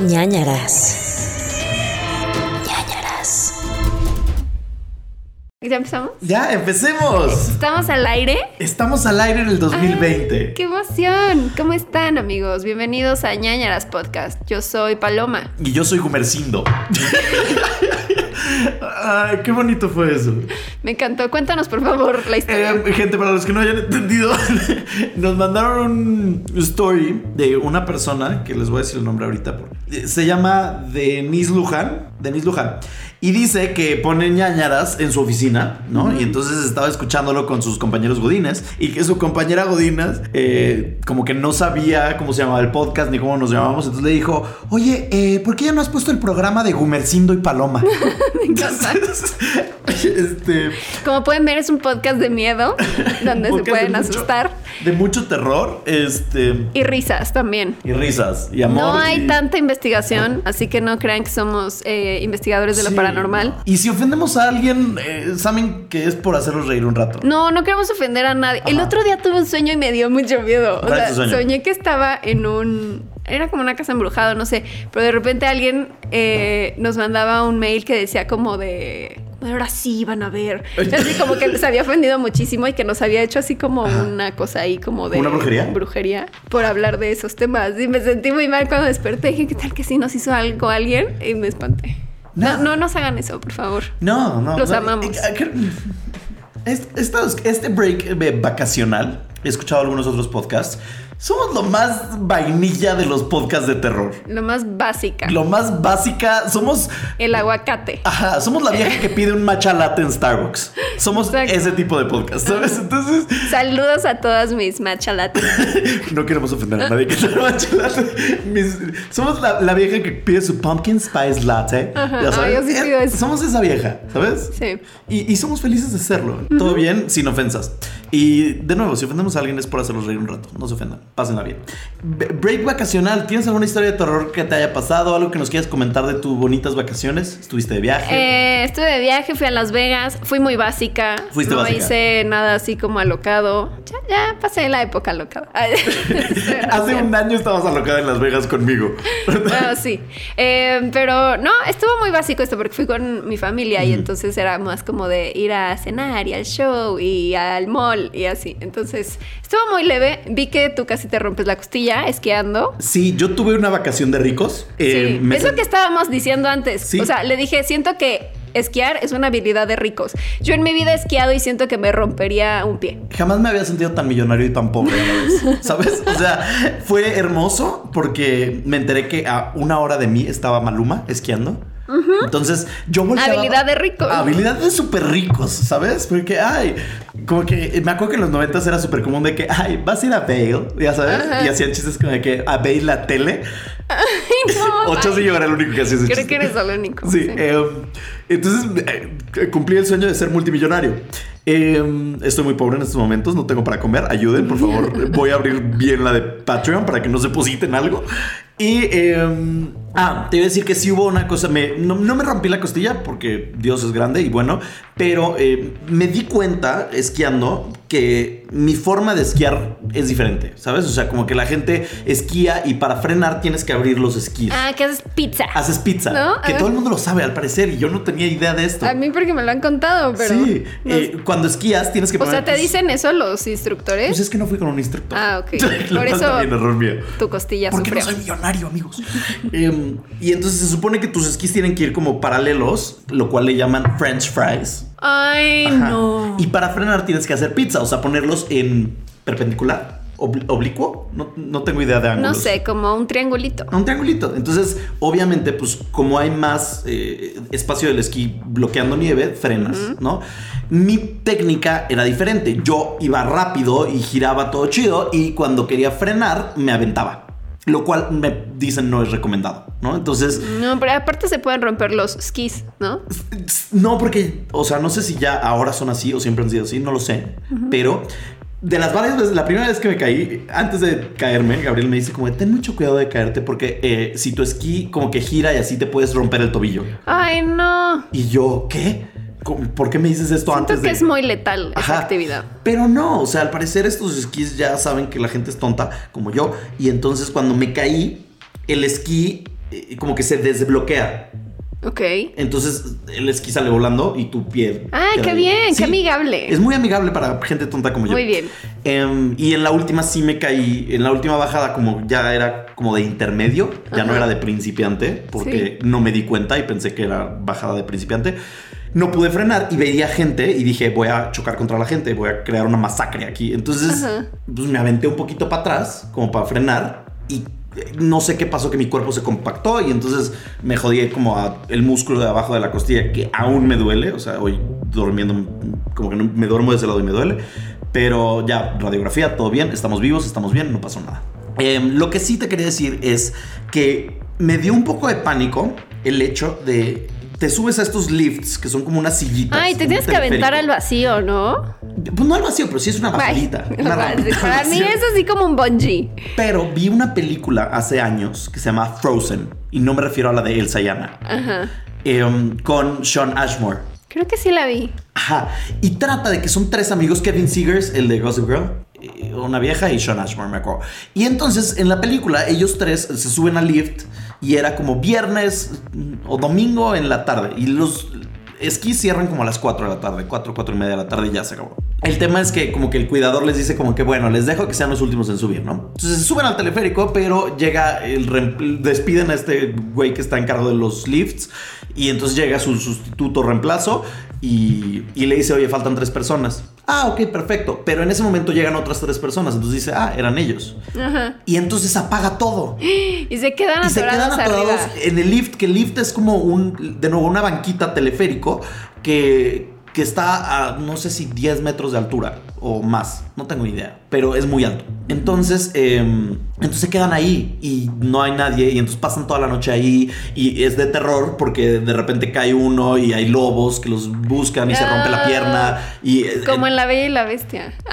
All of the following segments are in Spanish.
ñañaras. ñañaras. ¿Ya empezamos? Ya, empecemos. ¿Estamos al aire? Estamos al aire en el 2020. ¡Qué emoción! ¿Cómo están, amigos? Bienvenidos a ñañaras Podcast. Yo soy Paloma. Y yo soy Gumercindo. Ay, qué bonito fue eso. Me encantó. Cuéntanos, por favor, la historia. Eh, gente, para los que no hayan entendido, nos mandaron un story de una persona, que les voy a decir el nombre ahorita. Se llama Denise Luján. Denise Luján. Y dice que pone ñañaras en su oficina, ¿no? Y entonces estaba escuchándolo con sus compañeros godines. Y que su compañera godinas, eh, como que no sabía cómo se llamaba el podcast ni cómo nos llamábamos. Entonces le dijo, oye, eh, ¿por qué ya no has puesto el programa de Gumercindo y Paloma? Me encanta. este... Como pueden ver, es un podcast de miedo donde se de pueden mucho- asustar. De mucho terror, este. Y risas también. Y risas, y amor. No hay y- tanta investigación, así que no crean que somos eh, investigadores de lo Sí. Paranormal. Y si ofendemos a alguien, eh, saben que es por hacerlos reír un rato. No, no queremos ofender a nadie. El otro día tuve un sueño y me dio mucho miedo. O ¿Cuál es sea, soñé que estaba en un. Era como una casa embrujada, no sé. Pero de repente alguien eh, nos mandaba un mail que decía como de. Ahora sí van a ver. Así como que se había ofendido muchísimo y que nos había hecho así como una cosa ahí como de. ¿Una brujería? Brujería por hablar de esos temas. Y me sentí muy mal cuando desperté. Dije, ¿qué tal que sí nos hizo algo alguien? Y me espanté. No, No. no nos hagan eso, por favor. No, no. Los no. amamos. Eh, este break eh, vacacional, he escuchado algunos otros podcasts. Somos lo más vainilla de los podcasts de terror. Lo más básica. Lo más básica. Somos. El aguacate. Ajá, somos la vieja que pide un matcha latte en Starbucks. Somos Exacto. ese tipo de podcast, ¿sabes? Entonces, Saludos a todas mis machalates. No queremos ofender a nadie que sea matcha latte. Mis- somos la, la vieja que pide su pumpkin spice latte. Ajá, ya sabes. ay, yo sí Eh, pido eso. Somos esa vieja, ¿sabes? Sí. Y, y somos felices de serlo. Todo bien, sin ofensas. Y de nuevo, si ofendemos a alguien es por hacerlos reír un rato. No se ofendan. Pásenla bien. Break vacacional. ¿Tienes alguna historia de terror que te haya pasado? ¿Algo que nos quieras comentar de tus bonitas vacaciones? ¿Estuviste de viaje? Eh, estuve de viaje, fui a Las Vegas, fui muy básica. Fuiste no básica. hice nada así como alocado. Ya, ya pasé la época alocada. Hace un año estabas alocada en Las Vegas conmigo. Bueno, sí. Eh, pero no, estuvo muy básico esto porque fui con mi familia y entonces era más como de ir a cenar y al show y al mall y así. Entonces estuvo muy leve. Vi que tú casi te rompes la costilla esquiando. Sí, yo tuve una vacación de ricos. Eh, Sí, me es lo que estábamos diciendo antes. Sí. O sea, le dije, siento que esquiar es una habilidad de ricos. Yo en mi vida he esquiado y siento que me rompería un pie. Jamás me había sentido tan millonario y tan pobre a la vez. ¿Sabes? O sea, fue hermoso porque me enteré que a una hora de mí estaba Maluma esquiando. Entonces yo volteaba. Habilidad de ricos. Habilidad de súper ricos, ¿sabes? Porque, ay, como que me acuerdo que en los noventas era súper común de que, ay, vas a ir a Bale, ya sabes. Y hacían chistes como de que a Bale la tele. No, Ocho ay, sí yo era el único que hacía ese Creo chiste. que eres el único. Sí, eh, entonces eh, cumplí el sueño de ser multimillonario. Eh, estoy muy pobre en estos momentos, no tengo para comer. Ayuden, por favor. Voy a abrir bien la de Patreon para que no se depositen algo. Y, eh, ah, te iba a decir que sí hubo una cosa, me, no, no me rompí la costilla porque Dios es grande y bueno, pero eh, me di cuenta esquiando que mi forma de esquiar es diferente, ¿sabes? O sea, como que la gente esquía y para frenar tienes que abrir los esquís. Ah, que haces pizza. Haces pizza, ¿No? que todo el mundo lo sabe al parecer y yo no tenía idea de esto. A mí porque me lo han contado, pero... sí, no- eh, cuando esquías tienes que o sea, ¿te dicen eso los instructores? Pues es que no fui con un instructor. Ah, ok. Lo Por cual eso- también error mío. tu costilla Porque no soy millonario, amigos. Em, y entonces se supone que tus esquís tienen que ir como paralelos, lo cual le llaman French fries. Ay, Ajá. no. Y para frenar tienes que hacer pizza, o sea, ponerlos en perpendicular, obli- oblicuo. No, no tengo idea de No ángulos. sé, como un triangulito. Un triangulito. Entonces, obviamente, pues como hay más eh, espacio del esquí bloqueando nieve, frenas, ¿no? Mi técnica era diferente. Yo iba rápido y giraba todo chido y cuando quería frenar me aventaba. Lo cual me dicen no es recomendado, ¿no? Entonces, No, pero aparte se pueden romper los skis, ¿no? no porque, o sea, no sé si ya ahora son así o siempre han sido así, no lo sé, pero de las varias veces, la primera vez que me caí, antes de caerme, Gabriel me dice como, ten mucho cuidado de caerte porque eh, si tu esquí como que gira y así te puedes romper el tobillo. Ay, no. Y yo, ¿qué? ¿Cómo- ¿Por qué me dices esto Siento antes que de...? es muy letal esa actividad. Pero no, o sea, al parecer estos esquís ya saben que la gente es tonta, como yo. Y entonces cuando me caí, el esquí eh, como que se desbloquea. Ok. Entonces el esquí sale volando y tu pie. Ay, queda qué bien, qué amigable. Es muy amigable para gente tonta como yo. Muy bien. Em, y en la última sí me caí. En la última bajada, como ya era como de intermedio, ya no era de principiante, porque no me di cuenta y pensé que era bajada de principiante. No pude frenar y veía gente y dije, voy a chocar contra la gente, voy a crear una masacre aquí. Entonces, Ajá. pues me aventé un poquito para atrás, como para frenar, y eh, no sé qué pasó, que mi cuerpo se compactó y entonces me jodí como a el músculo de abajo de la costilla, que aún me duele, o sea, hoy durmiendo, como que no- me duermo de ese lado y me duele, pero ya, radiografía, todo bien, estamos vivos, estamos bien, no pasó nada. Em, lo que sí te quería decir es que me dio un poco de pánico el hecho de... Te subes a estos lifts que son como unas sillitas. Ay, te tienes que aventar al vacío, ¿no? Pues no al vacío, pero sí es una bajadita. Ay, una para mí es así como un bungee. Pero vi una película hace años que se llama Frozen. Y no me refiero a la de Elsa y Anna. Ajá. em, con Sean Ashmore. Creo que sí la vi. Ajá. Y trata de que son tres amigos, Kevin Seegers, el de Gossip Girl, una vieja y Sean Ashmore, me acuerdo. Y entonces en la película ellos tres se suben al lift y era como viernes o domingo en la tarde. Y los esquís cierran como a las 4 de la tarde, 4, 4 y media de la tarde ya se acabó. El tema es que como que el cuidador les dice como que bueno, les dejo que sean los últimos en subir, ¿no? Entonces se suben al teleférico, pero llega el... despiden a este güey que está en cargo de los lifts y entonces llega su sustituto reemplazo y, y le dice, oye, faltan tres personas. Ah, ok, perfecto. Pero en ese momento llegan otras tres personas, entonces dice, ah, eran ellos. Ajá. Y entonces apaga todo. Y se quedan Y se atorados quedan atorados arriba. en el lift, que el lift es como un, de nuevo, una banquita teleférico que, que está a no sé si 10 metros de altura o más, no tengo idea, pero es muy alto. Entonces, em, entonces se quedan ahí y no hay nadie y entonces pasan toda la noche ahí y es de terror porque de repente cae uno y hay lobos que los buscan y se rompe la pierna y... eh, Como en La Bella y la Bestia.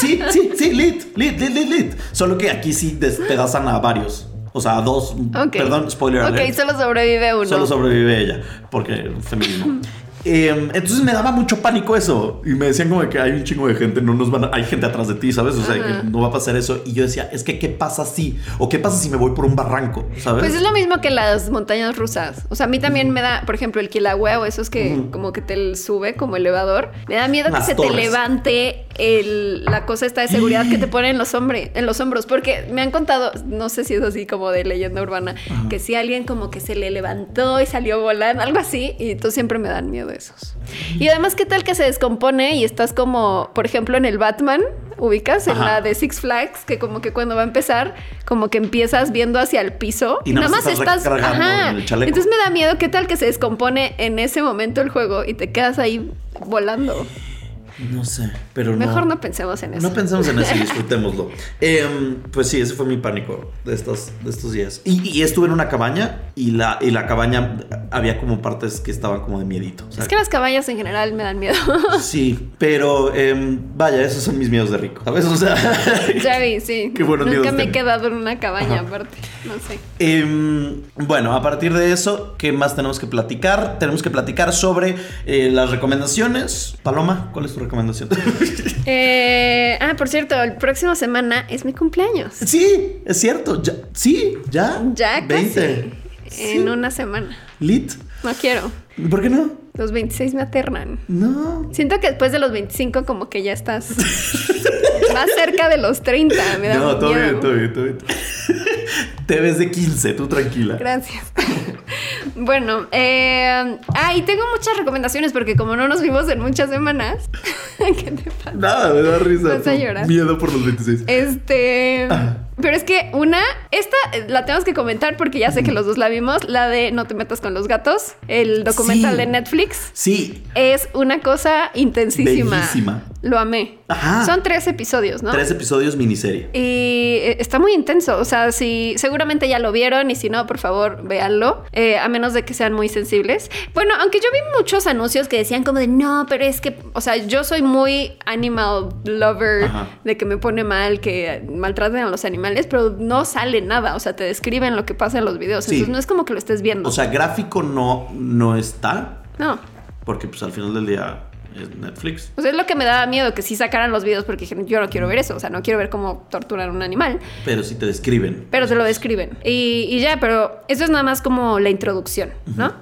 Sí, sí, sí, lit, lit, lit, lit, lit. Solo que aquí sí despedazan a varios. O sea, a dos. Perdón, spoiler Ok, alert. solo sobrevive uno. Solo sobrevive ella, porque feminismo. Eh, entonces me daba mucho pánico eso. Y me decían como que hay un chingo de gente, no nos van a- hay gente atrás de ti, ¿sabes? O sea, Ajá. que no va a pasar eso. Y yo decía, es que ¿qué pasa si? ¿O qué pasa si me voy por un barranco? ¿Sabes? Pues es lo mismo que las montañas rusas. O sea, a mí también me da, por ejemplo, el Kilauea o esos que como que te sube como elevador. Me da miedo Las que se torres. te levante el, la cosa esta de seguridad que te pone en los, hombre, en los hombros. Porque me han contado, no sé si es así como de leyenda urbana, que si alguien como que se le levantó y salió volando, algo así. Y entonces siempre me dan miedo esos. Y además, ¿qué tal que se descompone y estás como, por ejemplo, en el Batman? ubicas en Ajá. la de Six Flags que como que cuando va a empezar como que empiezas viendo hacia el piso Y nada más estás estás ajá. el chaleco. entonces me da miedo qué tal que se descompone en ese momento el juego y te quedas ahí volando No sé, pero mejor no. no pensemos en eso No pensemos en eso y disfrutémoslo. Em, pues sí, ese fue mi pánico de estos, de estos días. Y, y estuve en una cabaña y la, y la cabaña había como partes que estaban como de miedito. o sea, es que las caballas en general me dan miedo Sí, pero em, vaya, esos son mis miedos de rico, ¿sabes? O sea, ya vi sí Qué buenos nunca me he tengo. quedado en una cabaña aparte no sé em, bueno, a partir de eso, ¿qué más tenemos que platicar? Tenemos que platicar sobre eh, las recomendaciones. Paloma, ¿cuál es tu recomendación? Eh, ah por cierto el próximo semana es mi cumpleaños sí, es cierto. Ya, sí, ya. ya 20. casi Sí. en una semana Lit. no quiero ¿Por qué no? los 26 me aternan No. Siento que después de los 25 como que ya estás más cerca de los 30. Me da No, todo miedo. bien, todo bien, todo bien. Te ves de 15, tú tranquila. Gracias. bueno, eh, ah, y tengo muchas recomendaciones porque como no nos vimos en muchas semanas, ¿qué te pasa? Nada, me da risa. Vas a llorar. Miedo por los 26. Este, Ajá. Pero es que una, esta eh, la tenemos que comentar porque ya sé que los dos la vimos, la de No te metas con los gatos, el documental Sí. de Netflix. Sí, Es una cosa intensísima. Bellísima. Lo amé. Ajá. Son tres episodios, ¿no? tres episodios miniserie. Y eh, está muy intenso. O sea, si seguramente ya lo vieron y si no, por favor, véanlo. eh, a menos de que sean muy sensibles. Bueno, aunque yo vi muchos anuncios que decían como de no, pero es que, o sea, yo soy muy animal lover, Ajá. de que me pone mal que maltraten a los animales, pero no sale nada. O sea, te describen lo que pasa en los videos. Sí. Entonces no es como que lo estés viendo. O sea, gráfico no, no está, no. porque pues al final del día es Netflix. O sea, es lo que me daba miedo, que sí sacaran los videos porque yo no quiero ver eso, o sea, no quiero ver cómo torturan a un animal, Pero sí te describen. pero se lo describen. Y, y ya, pero eso es nada más como la introducción, ¿no?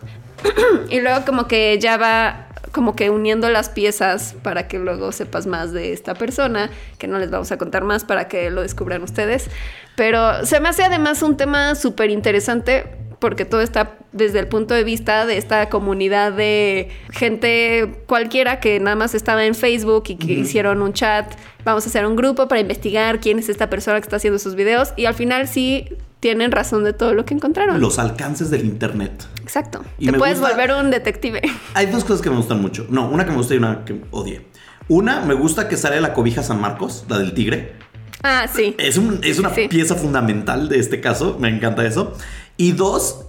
y luego como que ya va como que uniendo las piezas para que luego sepas más de esta persona, que no les vamos a contar más para que lo descubran ustedes. Pero se me hace además un tema súper interesante porque todo está desde el punto de vista de esta comunidad de gente cualquiera que nada más estaba en Facebook y que hicieron un chat. Vamos a hacer un grupo para investigar quién es esta persona que está haciendo sus videos y al final sí tienen razón de todo lo que encontraron. Los alcances del internet. Exacto. Y Te puedes gusta- volver un detective. Hay dos cosas que me gustan mucho. No, una que me gusta y una que odié. Una, me gusta que sale la cobija San Marcos, la del tigre. Ah, sí. Es, un- es una Sí. pieza fundamental de este caso, me encanta eso. Y dos,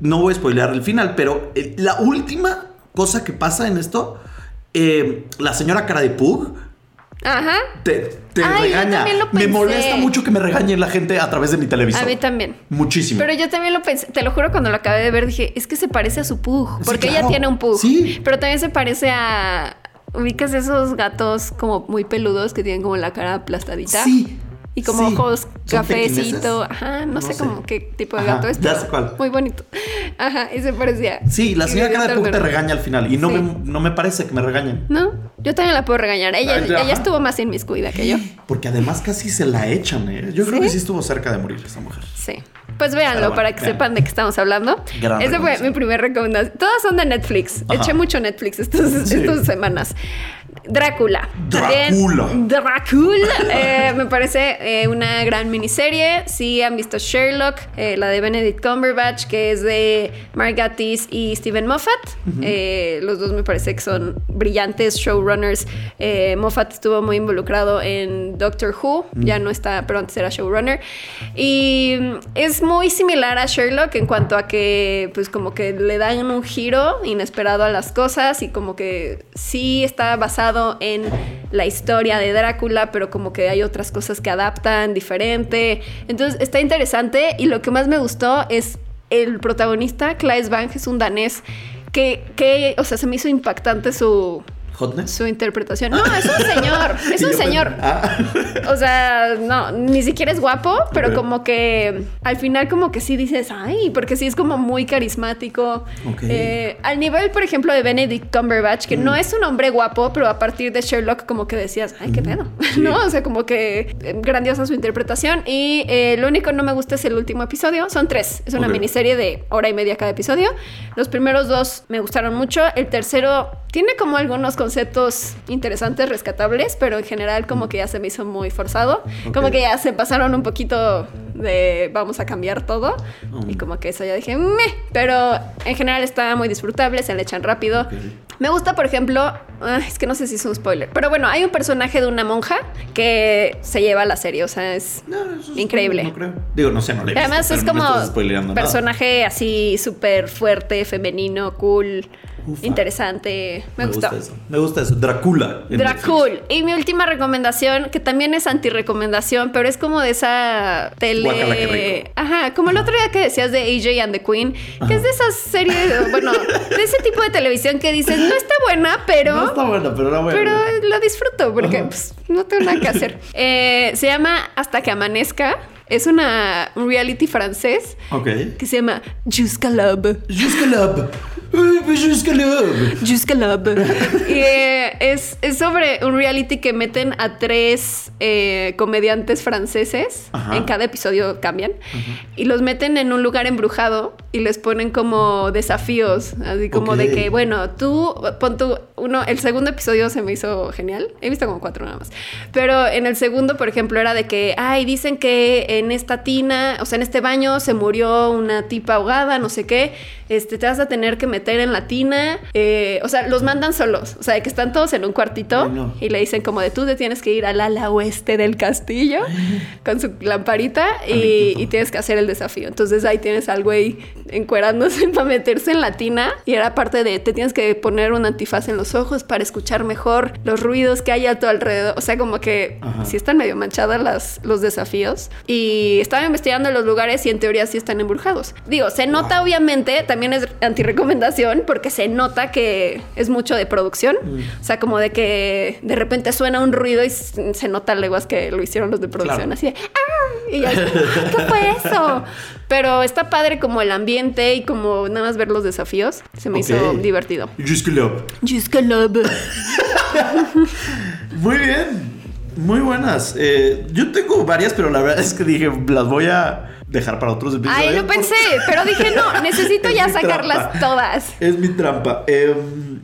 no voy a spoilear el final, pero eh, la última cosa que pasa en esto, eh, la señora cara de Pug Ajá. te, te Ay, yo regaña. también lo Me pensé. molesta mucho que me regañe la gente a través de mi televisor. A mí también. Muchísimo. Pero yo también lo pensé, te lo juro, cuando lo acabé de ver dije, es que se parece a su pug, Sí, porque claro. ella tiene un pug. Sí. Pero también se parece a... ¿Ubicas esos gatos como muy peludos que tienen como la cara aplastadita? Sí. Y como sí. ojos ¿Son cafecito. Ajá, no, No sé, sé. como qué tipo de Ajá, gato es. ya pero sé cuál. Muy bonito. Ajá, y se parecía. Sí, la señora cara de Pug te regaña al final. Y no, Sí. me, no me parece que me regañen. No, yo también la puedo regañar. Ella, Ay, ajá. ella estuvo más inmiscuida que yo. Porque además casi se la echan, ¿eh? Yo creo que sí estuvo cerca de morir esa mujer. Sí. Pues véanlo bueno, para que vean. sepan de qué estamos hablando. Gran Esa fue mi primera recomendación. Todas son de Netflix. Ajá. Eché mucho Netflix estas, Sí. estas semanas. Drácula. Drácula. También, Drácula. Eh, me parece eh, una gran miniserie. Si han visto Sherlock, eh, la de Benedict Cumberbatch, que es de Mark Gatiss y Stephen Moffat. Los dos me parece que son brillantes showrunners. Moffat estuvo muy involucrado en Doctor Who. Ya no está, pero antes era showrunner. Y mm, es muy similar a Sherlock en cuanto a que, pues, como que le dan un giro inesperado a las cosas y como que sí está basado en la historia de Drácula, pero como que hay otras cosas que adaptan diferente. Entonces está interesante y lo que más me gustó es el protagonista, Claes Bang, es un danés que, que, o sea, se me hizo impactante su, ¿Hotness? su interpretación. No, es un señor, es un señor. ah. O sea, no, ni siquiera es guapo, pero como que al final como que sí dices, ay, porque sí es como muy carismático. Ok. Eh, al nivel, por ejemplo, de Benedict Cumberbatch, que no es un hombre guapo, pero a partir de Sherlock como que decías, ay, qué pedo, Sí. ¿no? O sea, como que eh, grandiosa su interpretación. Y eh, lo único que no me gusta es el último episodio. Son tres, es una Ok. miniserie de hora y media cada episodio. Los primeros dos me gustaron mucho. El tercero tiene como algunos conceptos interesantes, rescatables, pero en general como que ya se me hizo muy forzado. Como Ok. que ya se pasaron un poquito de vamos a cambiar todo. Mm. Y como que eso ya dije, meh. Pero en general está muy disfrutable, se le echan rápido. Ok. Me gusta, por ejemplo, ah, es que no sé si es un spoiler, pero bueno, hay un personaje de una monja que se lleva la serie, o sea, es No, eso es- increíble. No creo. Digo, no sé, no le he visto, Además pero es no como estás spoileando nada. personaje así súper fuerte, femenino, cool, Ufa. interesante. Me, Me gustó. gusta eso. Me gusta eso. Drácula. en Dracul. Y mi última recomendación, que también es anti-recomendación, pero es como de esa tele. Ajá, como el otro día que decías de AJ and the Queen, que es de esas series, bueno, de ese tipo de televisión que dices, no está buena, pero. No está bueno, pero era bueno. Pero lo disfruto porque pues, no tengo nada que hacer. Eh, se llama Hasta que amanezca. Es una, un reality francés Ok. que se llama Jusqu'à l'aube. Jusqu'à l'aube. Jusqu'à l'aube. Y eh, es, es sobre un reality que meten a tres eh, comediantes franceses. Ajá. En cada episodio cambian. Y los meten en un lugar embrujado y les ponen como desafíos. Así como Ok. de que, bueno, tú, pon tú, uno, el segundo episodio se me hizo genial. He visto como cuatro nada más. Pero en el segundo, por ejemplo, era de que, ay, dicen que en esta tina, o sea, en este baño se murió una tipa ahogada, no sé qué. Este, te vas a tener que meter en la tina. Eh, o sea, los mandan solos. O sea, de que están todos en un cuartito Ay, no. y le dicen como de tú te tienes que ir al ala oeste del castillo con su lamparita y, y tienes que hacer el desafío. Entonces ahí tienes al güey encuerándose para meterse en la tina y era parte de te tienes que poner un antifaz en los ojos para escuchar mejor los ruidos que hay a tu alrededor. O sea, como que Ajá. sí están medio manchadas las, los desafíos. Y estaba investigando los lugares y en teoría sí están embrujados. Digo, se nota obviamente, también es antirecomendación, porque se nota que es mucho de producción. O sea, como de que de repente suena un ruido y se nota leguas que lo hicieron los de producción. Claro. Así de, ¡ah! Y ya, ¿qué fue eso? Pero está padre como el ambiente y como nada más ver los desafíos. Se me hizo divertido. Jusque là. Jusque love. Muy bien. Muy buenas. Eh, yo tengo varias, pero la verdad es que dije, las voy a dejar para otros episodios. Ay, lo pensé, pero dije, no, necesito Es ya sacarlas trampa. todas. Es mi trampa. Em,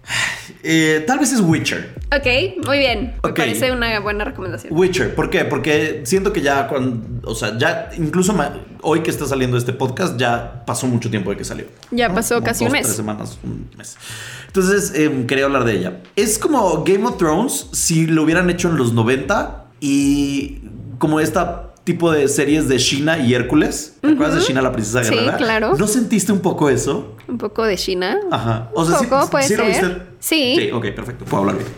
eh, tal vez es Witcher. Ok, muy bien. Me parece una buena recomendación. Witcher, ¿por qué? Porque siento que ya cuando, o sea, ya incluso hoy que está saliendo este podcast ya pasó mucho tiempo de que salió. Ya pasó Como casi un mes. Tres semanas, un mes. Entonces em, quería hablar de ella. Es como Game of Thrones si lo hubieran hecho en los 90 y como esta tipo de series de Shina y Hércules. ¿Te acuerdas de Shina la princesa Sí, guerrera? claro. ¿No sentiste un poco eso? Un poco de China. Ajá. Un poco, puede lo ser. viste? Sí. Sí, ok, perfecto. Puedo hablar bien.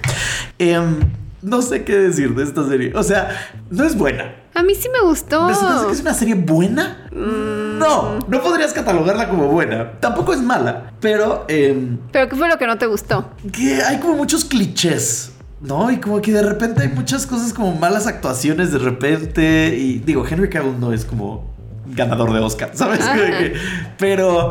Em, no sé qué decir de esta serie. O sea, no es buena. A mí sí me gustó. ¿Me que es una serie buena? Mm. No, no podrías catalogarla como buena. Tampoco es mala, pero em, Pero ¿qué fue lo que no te gustó? que hay como muchos clichés. ¿No? Y como que de repente hay muchas cosas como malas actuaciones de repente. Y digo, Henry Cavill no es como ganador de Oscar, ¿sabes? Ajá. Pero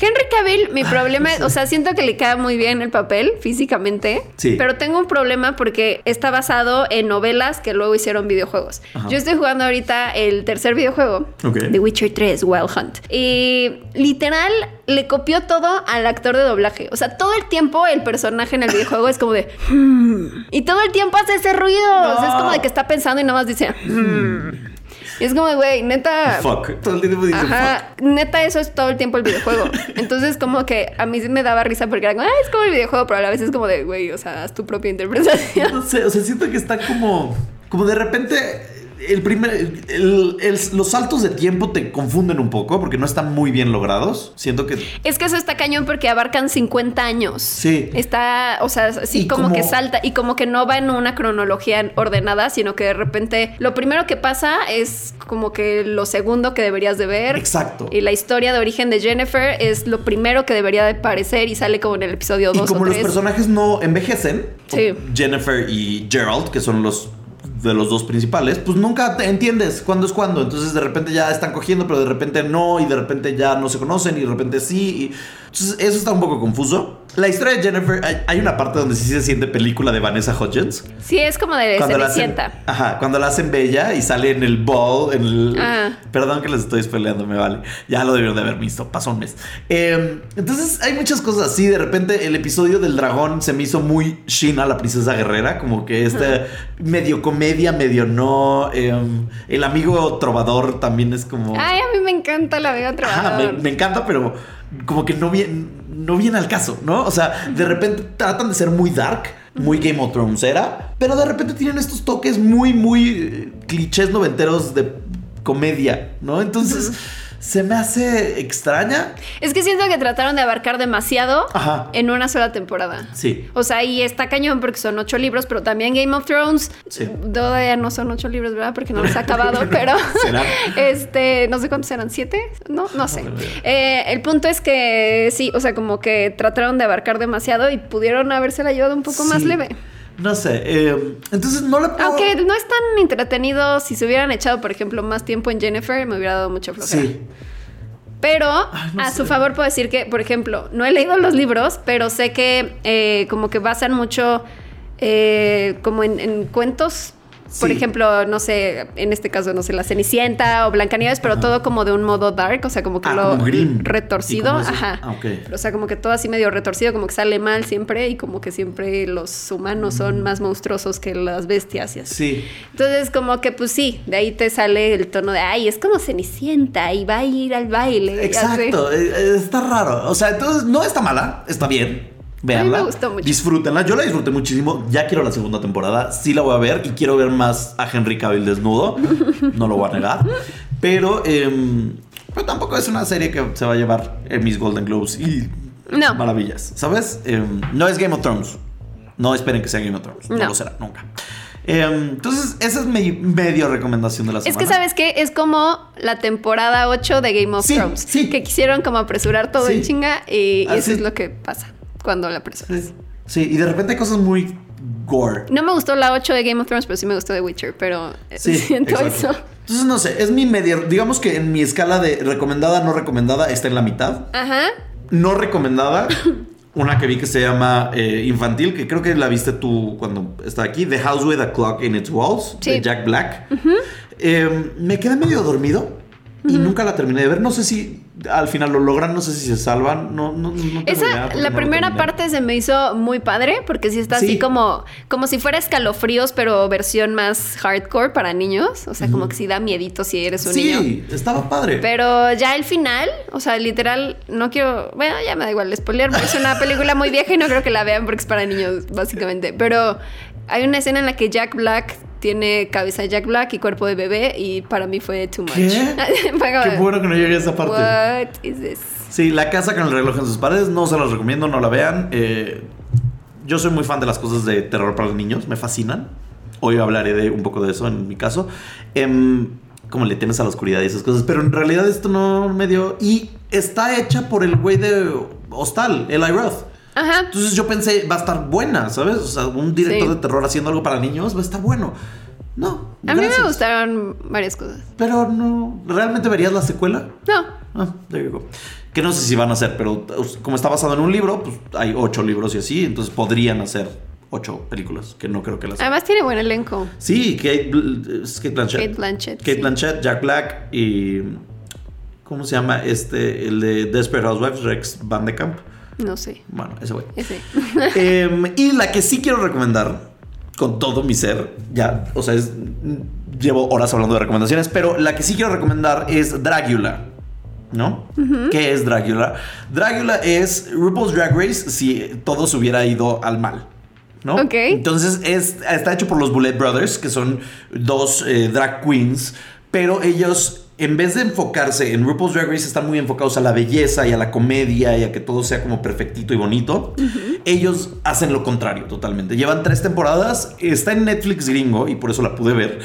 Henry Cavill, mi problema, sé. o sea, siento que le queda muy bien el papel físicamente, Sí. pero tengo un problema porque está basado en novelas que luego hicieron videojuegos. Ajá. Yo estoy jugando ahorita el tercer videojuego, Ok. The Witcher 3, Wild Hunt, y literal le copió todo al actor de doblaje. O sea, todo el tiempo el personaje en el videojuego es como de... "Hmm", y todo el tiempo hace ese ruido. O sea, es como de que está pensando y nada más dice... "Hmm". Y es como, güey, neta... fuck. Todo el tiempo dice fuck. Ajá, neta, eso es todo el tiempo el videojuego. Entonces, como que a mí sí me daba risa porque era como, ah, es como el videojuego, pero a la vez es como de, güey, o sea, haz tu propia interpretación. No sé, o sea, siento que está como. Como de repente. El primer. el- el- los saltos de tiempo te confunden un poco porque no están muy bien logrados. Siento que. Es que eso está cañón porque abarcan 50 años. Sí. Está, o sea, sí, Y como, como- que salta y como que no va en una cronología ordenada, sino que de repente lo primero que pasa es como que lo segundo que deberías de ver. Exacto. Y la historia de origen de Jennifer es lo primero que debería de parecer y sale como en el episodio Y 2 como o los 3. personajes no envejecen, Sí. Jennifer y Gerald, que son los de los dos principales, pues nunca te entiendes cuándo es cuándo. Entonces de repente ya están cogiendo, pero de repente no, y de repente ya no se conocen, y de repente sí. y- Entonces eso está un poco confuso. La historia de Jennifer, hay, hay una parte donde sí se siente película de Vanessa Hudgens. Sí, es como de la hacen, Cenicienta. ajá, cuando la hacen bella y sale en el ball, en el... Ah. Perdón que les estoy spoileando, me vale. Ya lo debieron de haber visto, pasó un mes. Eh, entonces hay muchas cosas así. De repente el episodio del dragón se me hizo muy Shina, la princesa guerrera, como que este medio comedia, medio no. Eh, el amigo trovador también es como... Ay, a mí me encanta la Vega Ajá, Trovador. me, me encanta, pero como que no viene, no viene al caso, ¿no? O sea, de repente tratan de ser muy dark, muy Game of Thrones era, pero de repente tienen estos toques muy, muy eh, clichés noventeros de comedia, ¿no? Entonces se me hace extraña. Es que siento que trataron de abarcar demasiado Ajá. en una sola temporada. Sí. O sea, y está cañón porque son ocho libros, pero también Game of Thrones. Sí. Todavía no son ocho libros, ¿verdad? Porque no los ha acabado, pero. ¿Será? Este, no sé cuántos eran, ¿siete? No, no sé. No, no, no. Eh, el punto es que sí, o sea, como que trataron de abarcar demasiado y pudieron habérsela llevado un poco más leve. No sé. eh, entonces no le puedo... Aunque no es tan entretenido, si se hubieran echado, por ejemplo, más tiempo en Jennifer, me hubiera dado mucha flojera. Sí. Pero no a sé. su favor puedo decir que, por ejemplo, no he leído los libros, pero sé que eh, como que basan mucho eh, como en, en cuentos. Por ejemplo, no sé, en este caso, no sé, La Cenicienta o Blancanieves, pero todo como de un modo dark, o sea, como que Ah, lo como retorcido. Ajá. Ah. O sea, como que todo así medio retorcido, como que sale mal siempre y como que siempre los humanos son más monstruosos que las bestias y así. Sí. Entonces, como que pues sí, de ahí te sale el tono de, ay, es como Cenicienta y va a ir al baile. Exacto, eh, eh, está raro. O sea, entonces no está mala, está bien. Veanla. me gustó mucho. Disfrútenla. Yo la disfruté muchísimo. Ya quiero la segunda temporada. Sí la voy a ver y quiero ver más a Henry Cavill desnudo. No lo voy a negar. Pero, em, pero tampoco es una serie que se va a llevar en mis Golden Globes y No. maravillas. ¿Sabes? Em, no es Game of Thrones. No esperen que sea Game of Thrones. No, No. lo será nunca. Em, entonces, esa es mi medio recomendación de la semana. Es que, ¿sabes qué? Es como la temporada 8 de Game of Sí, Thrones. sí. Que quisieron como apresurar todo Sí. en chinga y Así. eso es lo que pasa cuando la apresuras. Sí. Sí, y de repente hay cosas muy gore. No me gustó la 8 de Game of Thrones, pero sí me gustó de Witcher, pero eh, Sí, siento exacto. eso. Entonces, no sé, es mi media. Digamos que en mi escala de recomendada, no recomendada, está en la mitad. Ajá. No recomendada, una que vi que se llama eh, Infantil, que creo que la viste tú cuando estaba aquí, The House with a Clock in Its Walls, de. Jack Black. Eh, me quedé medio dormido y nunca la terminé de ver. No sé si al final lo logran, no sé si se salvan. No, no, no idea, Esa, la no primera parte se me hizo muy padre porque sí está Sí. así como, como si fuera escalofríos, pero versión más hardcore para niños. O sea, como que sí da miedito si eres un niño. Sí, estaba padre. Pero ya el final, o sea, literal, no quiero. Bueno, ya me da igual spoiler, porque es una película muy vieja y no creo que la vean porque es para niños, básicamente. Pero hay una escena en la que Jack Black tiene cabeza de Jack Black y cuerpo de bebé, y para mí fue too much. ¿Qué? Qué bueno que no llegué a esa parte. What is this? Sí, La casa con el reloj en sus paredes, no se las recomiendo, no la vean. Eh, yo soy muy fan de las cosas de terror para los niños, me fascinan. Hoy hablaré de un poco de eso en mi caso. Em, como le temes a la oscuridad y esas cosas, pero en realidad esto no me dio. Y está hecha por el güey de Hostal, Eli Roth. Ajá. Entonces yo pensé, va a estar buena, ¿sabes? O sea, un director Sí. de terror haciendo algo para niños va a estar bueno. No. A mí me gracias. gustaron varias cosas. Pero no. ¿Realmente verías la secuela? No. Ah. Que no sé si van a hacer, pero uh, como está basado en un libro, pues hay ocho libros y así, entonces podrían hacer ocho películas, que no creo que las Además tiene buen elenco. Sí, Kate, Kate Blanchett. Kate Blanchett, Kate sí. Blanchett, Jack Black y... ¿Cómo se llama? Este, el de Desperate Housewives, Rex Van de Camp. No sé. Bueno, ese güey. Ese. Em, y la que sí quiero recomendar con todo mi ser, ya, o sea, es, llevo horas hablando de recomendaciones, pero la que sí quiero recomendar es Dragula. ¿No? ¿Qué es Dragula? Dragula es RuPaul's Drag Race si todo se hubiera ido al mal. ¿No? Ok. Entonces es, está hecho por los Bullet Brothers, que son dos eh, drag queens, pero ellos, en vez de enfocarse en RuPaul's Drag Race, están muy enfocados a la belleza y a la comedia y a que todo sea como perfectito y bonito. Ellos hacen lo contrario totalmente. Llevan tres temporadas, está en Netflix gringo y por eso la pude ver.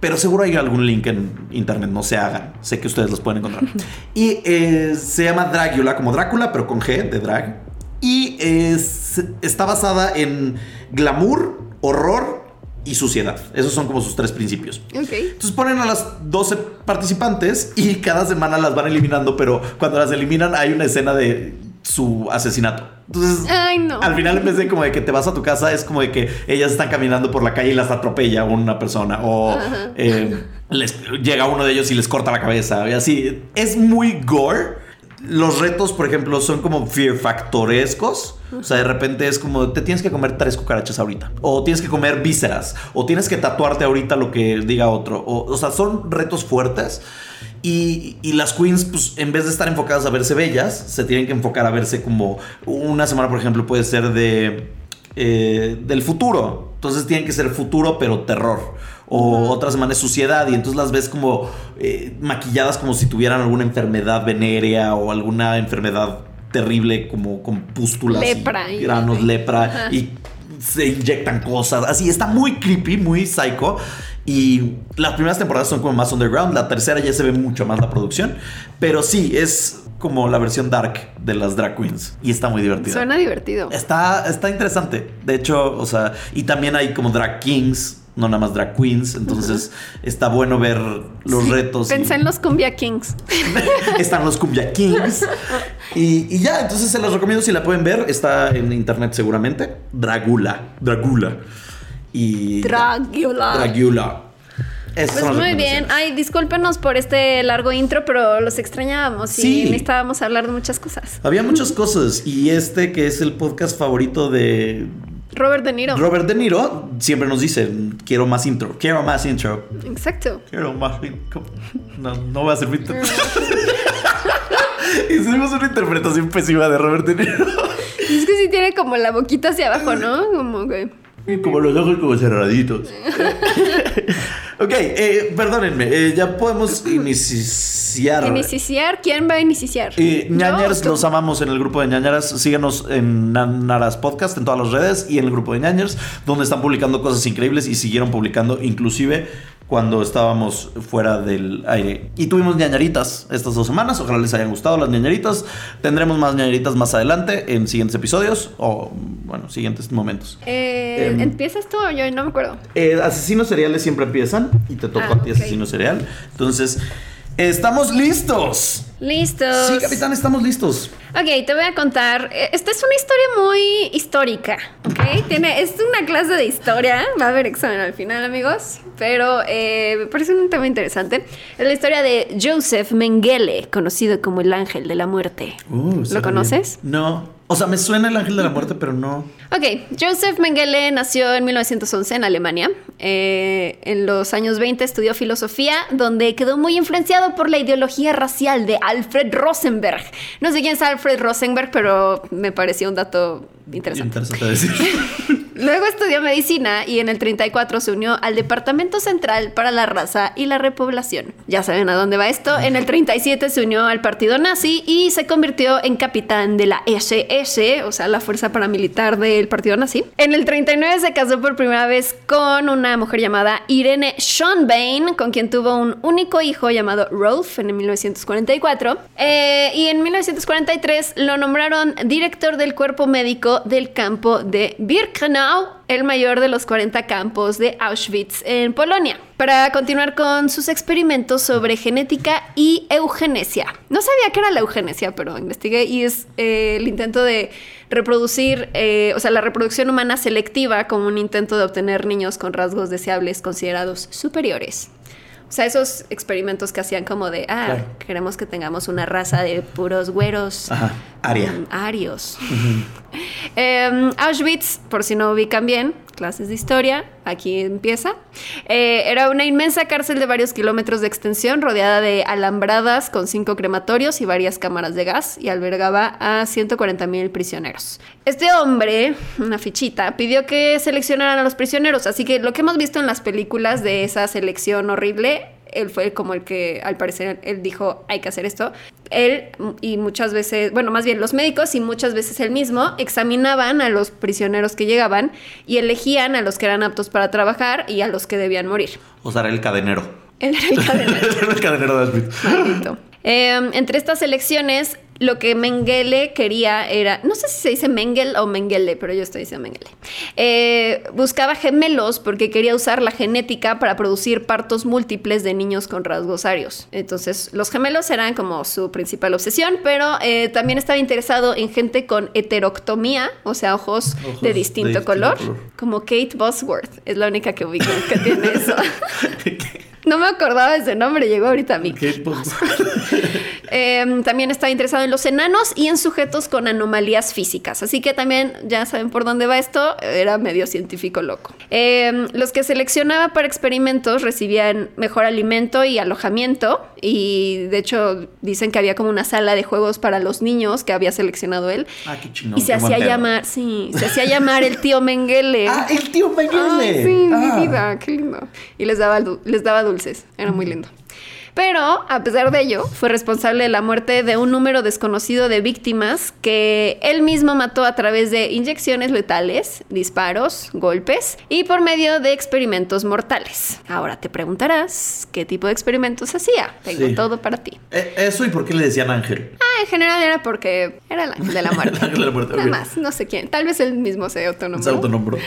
Pero seguro hay algún link en internet, no se hagan. Sé que ustedes los pueden encontrar. y eh, se llama Dragula, como Drácula, pero con G de drag. Y es- está basada en glamour, horror y suciedad. Esos son como sus tres principios. Ok. Entonces ponen a las 12 participantes y cada semana las van eliminando, pero cuando las eliminan hay una escena de su asesinato. Entonces, Ay, no. al final en vez de como de que te vas a tu casa, es como de que ellas están caminando por la calle y las atropella una persona o eh, les, llega uno de ellos y les corta la cabeza y así. Es muy gore. Los retos, por ejemplo, son como fear factorescos. O sea, de repente es como te tienes que comer tres cucarachas ahorita. O tienes que comer vísceras. O tienes que tatuarte ahorita lo que diga otro. O, o sea, son retos fuertes. Y, las queens, pues en vez de estar enfocadas a verse bellas, se tienen que enfocar a verse como una semana, por ejemplo, puede ser de eh, del futuro. Entonces tienen que ser futuro, pero terror. O otra semana es suciedad. Y entonces las ves como eh, maquilladas como si tuvieran alguna enfermedad venérea o alguna enfermedad terrible como con pústulas, Lepra y- granos, lepra. Y se inyectan cosas. Así está muy creepy, muy psycho. Y las primeras temporadas son como más underground. La tercera ya se ve mucho más la producción. Pero sí, es como la versión dark de las drag queens. Y está muy divertida. Suena divertido. Está, está interesante. De hecho, o sea, y también hay como drag kings, no nada más drag queens. Entonces está bueno ver los retos. y- Pensé en los Cumbia Kings. Están los Cumbia Kings. Y, y ya, entonces se los recomiendo si la pueden ver. Está en internet seguramente. Dragula. Dragula. Y. Dragula. Dragula. Esas Pues muy bien. Ay, discúlpenos por este largo intro, pero los extrañábamos Sí. y necesitábamos hablar de muchas cosas. Había muchas cosas. Y este, que es el podcast favorito de Robert De Niro. Robert De Niro, siempre nos dice: Quiero más intro. Quiero más intro. Exacto. Quiero más intro. No, no voy a hacer intro. Hicimos una interpretación pésima de Robert De Niro. Es que sí tiene como la boquita hacia abajo, ¿no? Como que. Y como los ojos como cerraditos. Ok, eh, perdónenme, eh, ya podemos iniciar. ¿Iniciar? ¿Quién va a iniciar? Eh, ¿Yo ñañaras, o tú? los amamos en el grupo de ñañaras. Síganos en Ñañaras Podcast en todas las redes y en el grupo de ñañaras, donde están publicando cosas increíbles y siguieron publicando, inclusive cuando estábamos fuera del aire. Y tuvimos ñañaritas estas dos semanas. Ojalá les hayan gustado las ñañaritas. Tendremos más ñañaritas más adelante en siguientes episodios o, bueno, siguientes momentos. Eh, Em. ¿Empiezas tú o yo? No me acuerdo. Eh, asesinos seriales siempre empiezan y te toca Ah, a ti asesino serial. Entonces, estamos listos. Listos. Sí, capitán, estamos listos. Ok, te voy a contar. eh, Esta es una historia muy histórica, ¿ok? Tiene, es una clase de historia. Va a haber examen al final, amigos. Pero eh, me parece un tema interesante. Es la historia de Joseph Mengele, conocido como el ángel de la muerte. Uh, ¿Lo conoces? bien. No. O sea, me suena el ángel de la muerte, pero no. Ok, Joseph Mengele nació en 1911 en Alemania. Eh, en los años 20 estudió filosofía, donde quedó muy influenciado por la ideología racial de Alfred Rosenberg. No sé quién es Alfred Rosenberg, pero me pareció un dato interesante. Interesante decir. Luego estudió medicina y en el 34 se unió al Departamento Central para la Raza y la Repoblación. Ya saben a dónde va esto. En el 37 se unió al partido nazi y se convirtió en capitán de la SS, o sea, la fuerza paramilitar del partido nazi. En el 39 se casó por primera vez con una mujer llamada Irene Schonbein, con quien tuvo un único hijo llamado Rolf en 1944. Eh, y en 1943 lo nombraron director del cuerpo médico del campo de Birkenau, el mayor de los 40 campos de Auschwitz en Polonia, para continuar con sus experimentos sobre genética y eugenesia. No sabía que era la eugenesia, pero investigué y es eh, el intento de reproducir, eh, o sea, la reproducción humana selectiva como un intento de obtener niños con rasgos deseables considerados superiores. O sea, esos experimentos que hacían como de, ah, Claro. queremos que tengamos una raza de puros güeros. Ajá. Aria. arios. Eh, Auschwitz, por si no ubican bien, clases de historia, aquí empieza. Eh, era una inmensa cárcel de varios kilómetros de extensión, rodeada de alambradas con cinco crematorios y varias cámaras de gas, y albergaba a 140 mil prisioneros. Este hombre, una fichita, pidió que seleccionaran a los prisioneros, así que lo que hemos visto en las películas de esa selección horrible él fue como el que al parecer él dijo hay que hacer esto. Él y muchas veces, bueno, más bien los médicos y muchas veces él mismo examinaban a los prisioneros que llegaban y elegían a los que eran aptos para trabajar y a los que debían morir. O sea, era el cadenero. Él era el cadenero. El cadenero de. Maldito. Eh, entre estas elecciones, lo que Mengele quería era, no sé si se dice Mengel o Mengele, pero yo estoy diciendo Mengele. Eh, buscaba gemelos porque quería usar la genética para producir partos múltiples de niños con rasgos arios. Entonces, los gemelos eran como su principal obsesión, pero eh, también estaba interesado en gente con heteroctomía, o sea, ojos, Ojos de de distinto, color, color. como Kate Bosworth. Es la única que ubico que tiene eso. No me acordaba de ese nombre, llegó ahorita a mí. ¿Qué? Pues, Eh, también estaba interesado en los enanos y en sujetos con anomalías físicas. Así que también, ya saben por dónde va esto, era medio científico loco. Eh, los que seleccionaba para experimentos recibían mejor alimento y alojamiento. Y de hecho, dicen que había como una sala de juegos para los niños que había seleccionado él. ah, qué chingón. y se hacía llamar, sí, se hacía llamar el tío Mengele. Ah, el tío Mengele. Ay, sí, Ah. mi vida, qué lindo. Y les daba, les daba dulces, era muy lindo. Pero, a pesar de ello, fue responsable de la muerte de un número desconocido de víctimas que él mismo mató a través de inyecciones letales, disparos, golpes y por medio de experimentos mortales. Ahora te preguntarás, ¿qué tipo de experimentos hacía? Tengo Sí. todo para ti. Eh, Eso y por qué le decían ángel. Ah, en general era porque era el ángel de la muerte. El ángel de la muerte, Nada más, no sé quién. Tal vez él mismo se Se autonombró. autonombró.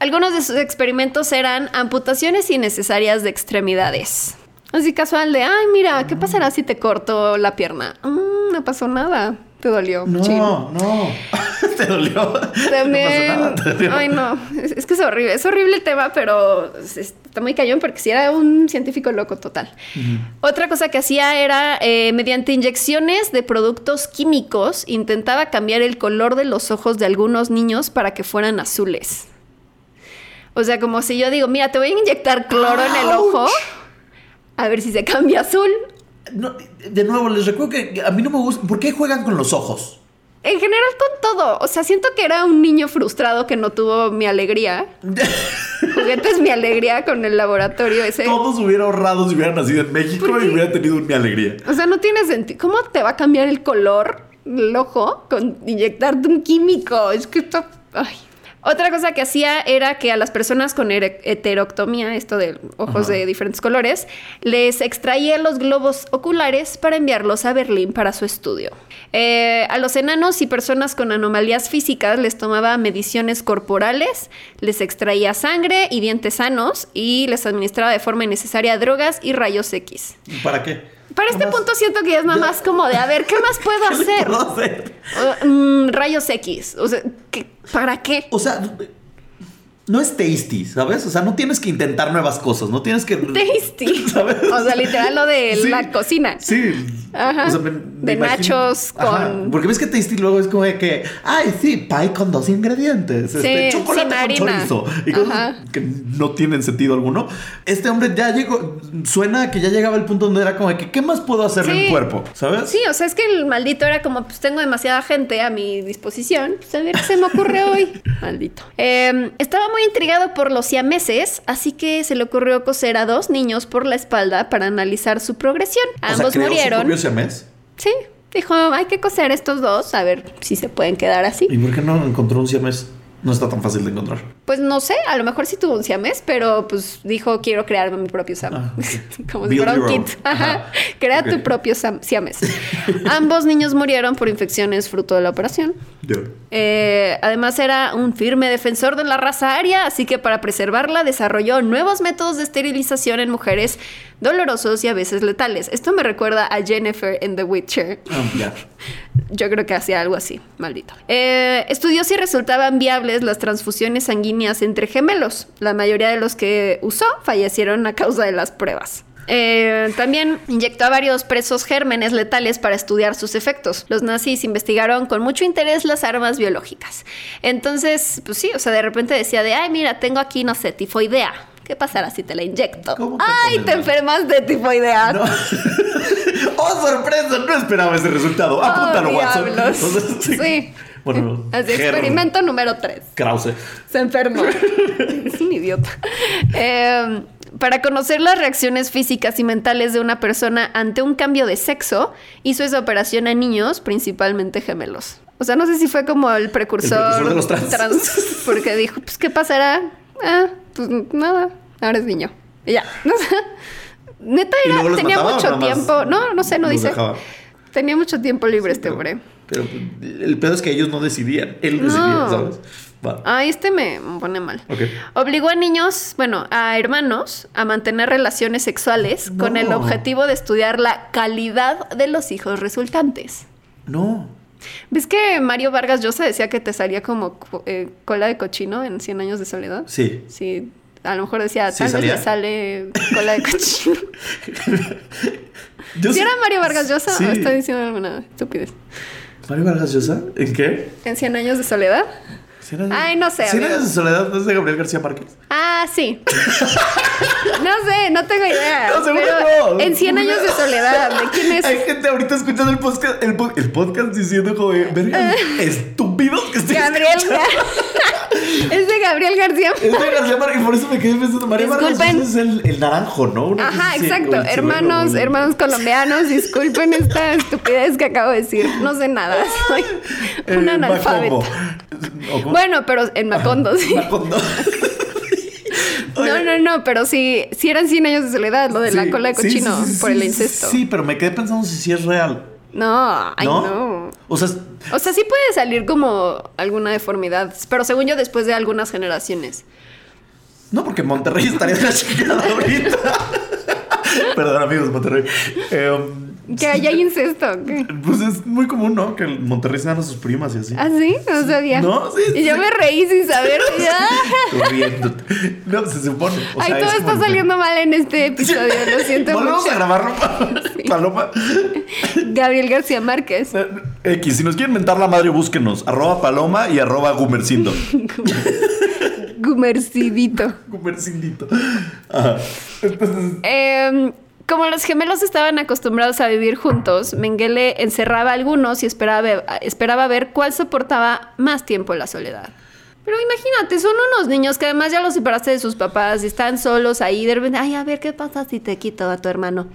Algunos de sus experimentos eran amputaciones innecesarias de extremidades. Así casual de, ay, mira, ¿qué pasará si te corto la pierna? Mm, no pasó nada. Te dolió. No, no. ¿Te dolió? También. No pasó nada, te dolió. Ay, no. Es, es que es horrible. Es horrible el tema, pero es- está muy cañón porque si era un científico loco total. Otra cosa que hacía era, eh, mediante inyecciones de productos químicos, intentaba cambiar el color de los ojos de algunos niños para que fueran azules. O sea, como si yo digo, mira, te voy a inyectar cloro en el ojo. A ver si se cambia azul. No, de nuevo, les recuerdo que a mí no me gusta. ¿Por qué juegan con los ojos? En general con todo. O sea, siento que era un niño frustrado que no tuvo mi alegría. Juguetes mi alegría con el laboratorio ese. Todos hubiera ahorrado si hubieran nacido en México ¿Por y hubiera tenido mi alegría. O sea, no tiene sentido. ¿Cómo te va a cambiar el color el ojo con inyectarte un químico? Es que esto... Ay. Otra cosa que hacía era que a las personas con heteroctomía, esto de ojos Ajá. de diferentes colores, les extraía los globos oculares para enviarlos a Berlín para su estudio. Eh, a los enanos y personas con anomalías físicas les tomaba mediciones corporales, les extraía sangre y dientes sanos y les administraba de forma innecesaria drogas y rayos X. ¿Para qué? Para este punto siento que ya es más como de, a ver, ¿qué más puedo ¿Qué hacer? puedo hacer? Uh, mm, rayos X. O sea, ¿qué- ¿para qué? O sea, no es tasty, ¿sabes? O sea, no tienes que intentar nuevas cosas, no tienes que... Tasty. ¿Sabes? O sea, literal lo de Sí. la cocina. Sí. Ajá. O sea, me- me De imagino- nachos Ajá. con- Porque ves que tasty luego es como de que, ay, sí, pie con dos ingredientes. este, Sí, chocolate sin con chorizo. Y cosas Ajá. que no tienen sentido alguno. Este hombre ya llegó, suena que ya llegaba al punto donde era como de que, ¿qué más puedo hacerle Sí. al cuerpo? ¿Sabes? Sí, o sea, es que el maldito era como, pues tengo demasiada gente a mi disposición. Pues a ver qué se me ocurre hoy. Maldito. Eh, estaba muy intrigado por los siameses, así que se le ocurrió coser a dos niños por la espalda para analizar su progresión. O sea, Ambos su murieron. propio siamés. Sí, dijo, hay que coser estos dos, a ver si se pueden quedar así. ¿Y por qué no encontró un siamés? No está tan fácil de encontrar. Pues no sé, a lo mejor sí tuvo un siamés, pero pues dijo, quiero crear mi propio siam. Ah. Como si fuera un kit. Ajá. Crea tu propio sam- siamés. Ambos niños murieron por infecciones fruto de la operación. Eh, además era un firme defensor de la raza aria, así que para preservarla desarrolló nuevos métodos de esterilización en mujeres dolorosos y a veces letales. Esto me recuerda a Jennifer en The Witcher. Ah. Yo creo que hacía algo así, maldito. Eh, estudió si resultaban viables las transfusiones sanguíneas entre gemelos. La mayoría de los que usó fallecieron a causa de las pruebas. Eh, también inyectó a varios presos gérmenes letales para estudiar sus efectos. Los nazis investigaron con mucho interés las armas biológicas. Entonces, pues sí, o sea, de repente decía de, ay, mira, tengo aquí, no sé, tifoidea. ¿Qué pasará si te la inyecto? ¿Cómo te Ay, te enfermas de tifoidea. No. ¡Oh, sorpresa! No esperaba ese resultado. Apúntalo, Oh, Watson. sea, Sí. Bueno, Así, experimento número 3. Krause. Se enfermó. es un idiota. Eh, para conocer las reacciones físicas y mentales de una persona ante un cambio de sexo, hizo esa operación a niños, principalmente gemelos. O sea, no sé si fue como el precursor, El precursor de los trans. porque dijo, pues, ¿qué pasará? Ah, pues nada, ahora es niño. Y ya. Neta, ¿Y era- tenía mataba mucho tiempo. No, no sé, no dice. dejaba? Tenía mucho tiempo libre este Pero- hombre. Pero el pedo es que ellos no decidían. Él decidía. ¿sabes? Va. Ah, este me pone mal. Ok. Obligó a niños, bueno, a hermanos, a mantener relaciones sexuales con el objetivo de estudiar la calidad de los hijos resultantes. No. ¿Ves que Mario Vargas Llosa decía que te salía como co- eh, cola de cochino en 100 años de soledad? Sí. Sí, a lo mejor decía, ¿Sí tal vez salía? le sale cola de cochino. Yo ¿Sí sí- era Mario Vargas Llosa Sí. o está diciendo alguna estupidez? ¿Mario Vargas Llosa? ¿En qué? ¿En 100 años de soledad? ¿Cien años- Ay, no sé, ¿Cien amigo. años de soledad no es de Gabriel García Márquez? Ah, sí. no sé, no tengo idea. No, seguro no. En 100 años de soledad, ¿de quién es? Hay gente ahorita escuchando el podcast, el, po- el podcast diciendo como, de, verga, estúpidos que estoy Gabriel. escuchando". es de Gabriel García. Es de García Márquez, por eso me quedé pensando, Vargas Disculpen. Llosa es el, el naranjo, ¿no? Una Ajá, exacto. Hermanos, hermanos colombianos, disculpen esta estupidez que acabo de decir. No sé nada. Soy eh, un analfabeto. Macondo. ¿O cómo? Bueno, pero en Macondo, sí. Macondo. No, no, no, pero sí, sí eran 100 años de soledad, lo de la cola de cochino sí, sí, por el incesto. Sí, pero me quedé pensando si sí es real. No, ay, ¿No? no. O sea, O sea, sí puede salir como alguna deformidad, pero según yo después de algunas generaciones. no porque Monterrey estaría de la chingada ahorita. Perdón, amigos Monterrey. Eh, Que haya incesto. ¿qué? pues es muy común, ¿no? Que en Monterrey se dan a sus primas y así. ¿Ah, sí? No sabía. No, sí, Y yo sí. me reí sin saber. No, se supone. O Ay, todo es está saliendo mal en este episodio. Lo siento Volvemos mucho. a grabarlo, Paloma. Gabriel García Márquez. X, si nos quieren mentar la madre, búsquenos. Arroba paloma y arroba gumercindo. Gumercidito. Gumercindito. Ajá. Entonces, Eh, Como los gemelos estaban acostumbrados a vivir juntos, Mengele encerraba a algunos y esperaba, ver- esperaba ver cuál soportaba más tiempo la soledad. Pero imagínate, son unos niños que además ya los separaste de sus papás y están solos ahí. De repente, ay, a ver qué pasa si te quito a tu hermano.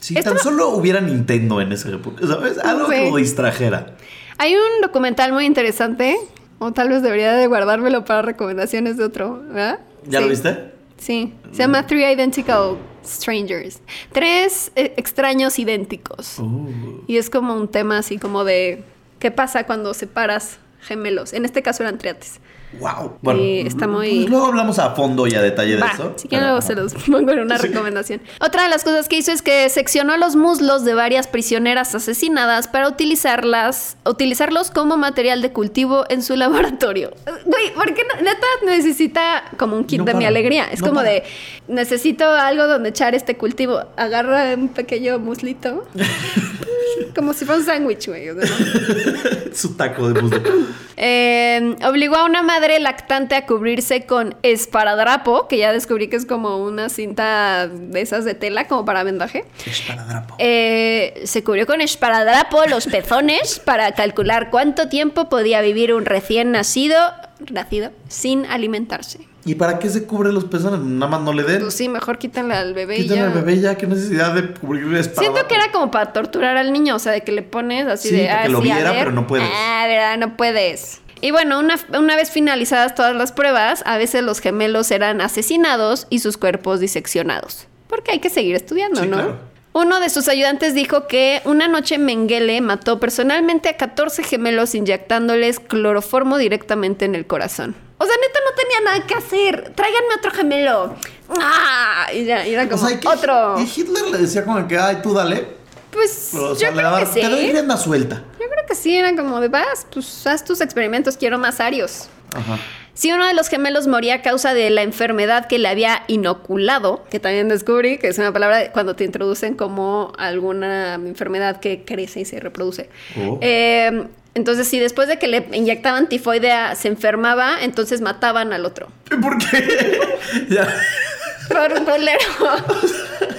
Si tan solo hubiera Nintendo en esa época, ¿sabes? Algo Sí. que lo distrajera. Hay un documental muy interesante, o tal vez debería de guardármelo para recomendaciones de otro, ¿verdad? ¿Ya Sí. lo viste? Sí, se llama Three Identical Strangers. Tres eh, extraños idénticos. Uh. Y es como un tema así como de qué pasa cuando separas gemelos. En este caso eran triates. Wow. Y está muy- pues luego hablamos a fondo y a detalle de Va, eso. si quieren luego se los pongo en una Sí. recomendación. Otra de las cosas que hizo es que seccionó los muslos de varias prisioneras asesinadas para utilizarlas, utilizarlos como material de cultivo en su laboratorio. Güey, ¿por qué no? Neta necesita como un kit No de mi alegría. Es no como para. de necesito algo donde echar este cultivo. Agarra un pequeño muslito. como si fuera un sándwich, güey. Su taco de muslo. Eh, obligó a una madre lactante a cubrirse con esparadrapo, que ya descubrí que es como una cinta de esas de tela, como para vendaje. Esparadrapo. Eh, se cubrió con esparadrapo los pezones para calcular cuánto tiempo podía vivir un recién nacido, nacido sin alimentarse. ¿Y para qué se cubre los pezones? Nada más no le den. Pues sí, mejor quítanle al bebé y Quítale ya. al bebé ya, qué necesidad de cubrirle esparadrapo. Siento que era como para torturar al niño, o sea, de que le pones así Sí, de. para que ah, lo sí, viera, pero no puedes. Ah, verdad, no puedes. Y bueno, una, una vez finalizadas todas las pruebas, a veces los gemelos eran asesinados y sus cuerpos diseccionados. Porque hay que seguir estudiando, Sí, ¿no? claro. Uno de sus ayudantes dijo que una noche Mengele mató personalmente a 14 gemelos inyectándoles cloroformo directamente en el corazón. O sea, neta no tenía nada que hacer. Tráiganme otro gemelo. ¡Ah! Y ya, y era O como sea, que otro. Y Hitler le decía como que, ay, tú dale. Pues o sea, yo creo daba- que sí. Te doy rienda suelta. Yo creo que sí, era como de vas, pues haz tus experimentos, quiero más arios. Ajá. Si uno de los gemelos moría a causa de la enfermedad que le había inoculado, que también descubrí que es una palabra cuando te introducen como alguna enfermedad que crece y se reproduce. Oh. Eh, entonces, si después de que le inyectaban tifoidea se enfermaba, entonces mataban al otro. ¿Por qué? ya. Por un culero.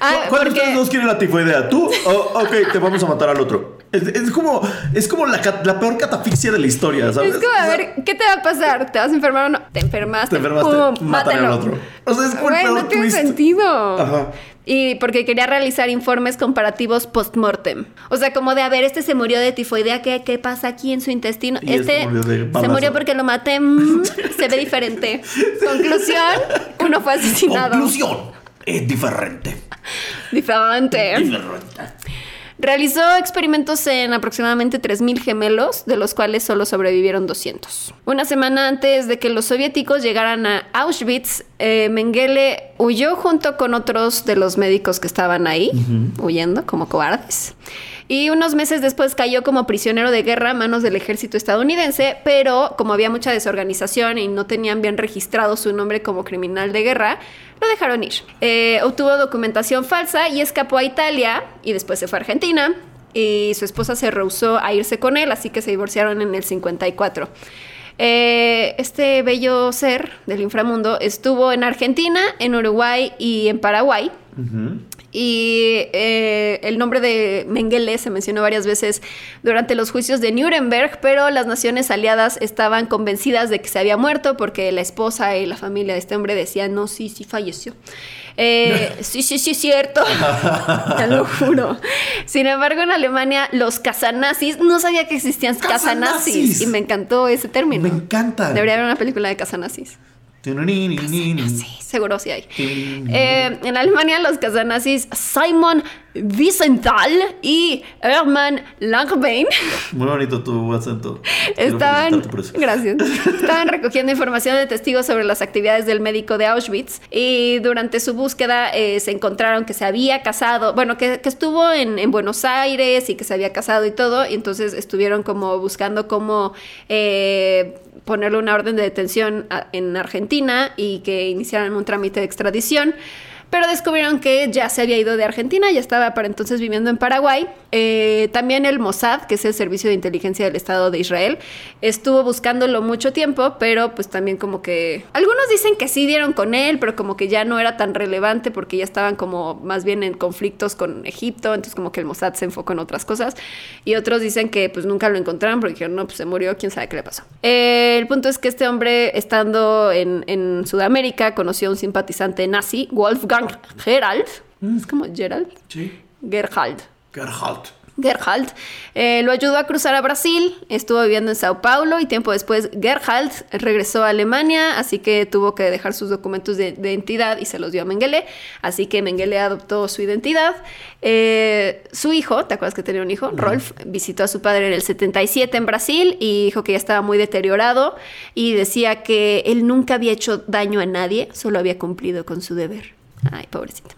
Ah, ¿Cuál de ustedes dos quiere la tifoidea? ¿Tú? Oh, ok, te vamos a matar al otro. Es, es como, es como la, la peor catafixia de la historia, ¿sabes? Es como, a ver, ¿qué te va a pasar? ¿Te vas a enfermar o no? Te enfermaste. Te enfermaste, ¡Pum! al otro. O sea, es como el peor no tiene twist. sentido. Ajá. Y porque quería realizar informes comparativos post-mortem. O sea, como de, a ver, este se murió de tifoidea, ¿qué, qué pasa aquí en su intestino? Y este este murió de se murió porque lo maté, mm, se ve diferente. Conclusión, uno fue asesinado. Conclusión. Es diferente. Diferente. Diferente. Realizó experimentos en aproximadamente 3.000 gemelos, de los cuales solo sobrevivieron 200. Una semana antes de que los soviéticos llegaran a Auschwitz, eh, Mengele huyó junto con otros de los médicos que estaban ahí, huyendo como cobardes. Y unos meses después cayó como prisionero de guerra a manos del ejército estadounidense, pero como había mucha desorganización y no tenían bien registrado su nombre como criminal de guerra, lo dejaron ir. Eh, obtuvo documentación falsa y escapó a Italia y después se fue a Argentina. Y su esposa se rehusó a irse con él, así que se divorciaron en el 54. Eh, este bello ser del inframundo estuvo en Argentina, en Uruguay y en Paraguay. Y eh, el nombre de Mengele se mencionó varias veces durante los juicios de Nuremberg, pero las naciones aliadas estaban convencidas de que se había muerto porque la esposa y la familia de este hombre decían, no, sí, sí falleció. Eh, sí, sí, sí, cierto. Te lo juro. Sin embargo, en Alemania, los casanazis, no sabía que existían casanazis. Casanazis. Y me encantó ese término. Me encanta. Debería haber una película de casanazis. Sí, seguro sí hay. Eh, en Alemania, los casanazis Simon Wiesenthal y Hermann Langbein. Muy bonito tu acento. Estaban, gracias, estaban recogiendo información de testigos sobre las actividades del médico de Auschwitz y durante su búsqueda eh, se encontraron que se había casado, bueno, que, que estuvo en, en Buenos Aires y que se había casado y todo, y entonces estuvieron como buscando cómo eh, ponerle una orden de detención en Argentina y que iniciaran un trámite de extradición. Pero descubrieron que ya se había ido de Argentina, ya estaba para entonces viviendo en Paraguay. Eh, también el Mossad, que es el Servicio de Inteligencia del Estado de Israel, estuvo buscándolo mucho tiempo, pero pues también como que... Algunos dicen que sí dieron con él, pero como que ya no era tan relevante porque ya estaban como más bien en conflictos con Egipto, entonces como que el Mossad se enfocó en otras cosas. Y otros dicen que pues nunca lo encontraron porque dijeron, no, pues se murió, quién sabe qué le pasó. Eh, el punto es que este hombre, estando en, en Sudamérica, conoció a un simpatizante nazi, Wolfgang Gerald. Es como Gerald. Sí. Gerhard. Gerhard. Gerhard eh, lo ayudó a cruzar a Brasil, estuvo viviendo en Sao Paulo y tiempo después Gerhard regresó a Alemania, así que tuvo que dejar sus documentos de, de identidad y se los dio a Mengele, así que Mengele adoptó su identidad. Eh, su hijo, ¿te acuerdas que tenía un hijo? Rolf visitó a su padre en el 77 en Brasil y dijo que ya estaba muy deteriorado y decía que él nunca había hecho daño a nadie, solo había cumplido con su deber. Ay, pobrecito.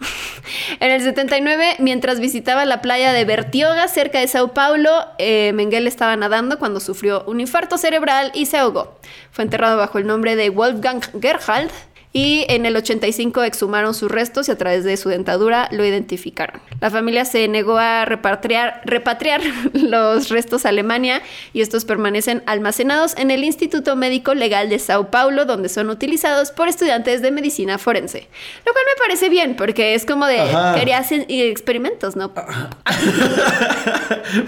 En el 79, mientras visitaba la playa de Bertioga, cerca de Sao Paulo, eh, Mengele estaba nadando cuando sufrió un infarto cerebral y se ahogó. Fue enterrado bajo el nombre de Wolfgang Gerhard y en el 85 exhumaron sus restos y a través de su dentadura lo identificaron. La familia se negó a repatriar, repatriar los restos a Alemania y estos permanecen almacenados en el Instituto Médico Legal de Sao Paulo, donde son utilizados por estudiantes de medicina forense. Lo cual me parece bien, porque es como de Ajá. quería hacer experimentos, ¿no?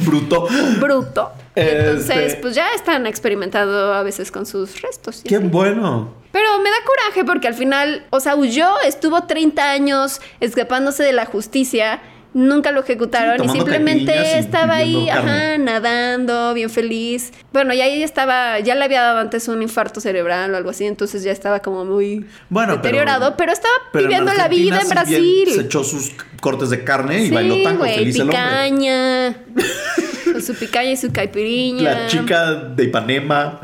Bruto. Bruto. Entonces, Este- pues ya están experimentando a veces con sus restos. Qué así. bueno. Pero me da coraje porque al final, o sea, huyó, estuvo 30 años escapándose de la justicia, nunca lo ejecutaron Sí, y simplemente estaba ahí, ajá, nadando, bien feliz. Bueno, y ahí estaba, ya le había dado antes un infarto cerebral o algo así, entonces ya estaba como muy Bueno, deteriorado, pero, estaba Pero viviendo la vida en si Brasil. Se echó sus cortes de carne y bailó tango güey, feliz el hombre. picaña. con su picaña y su caipiriña. La chica de Ipanema.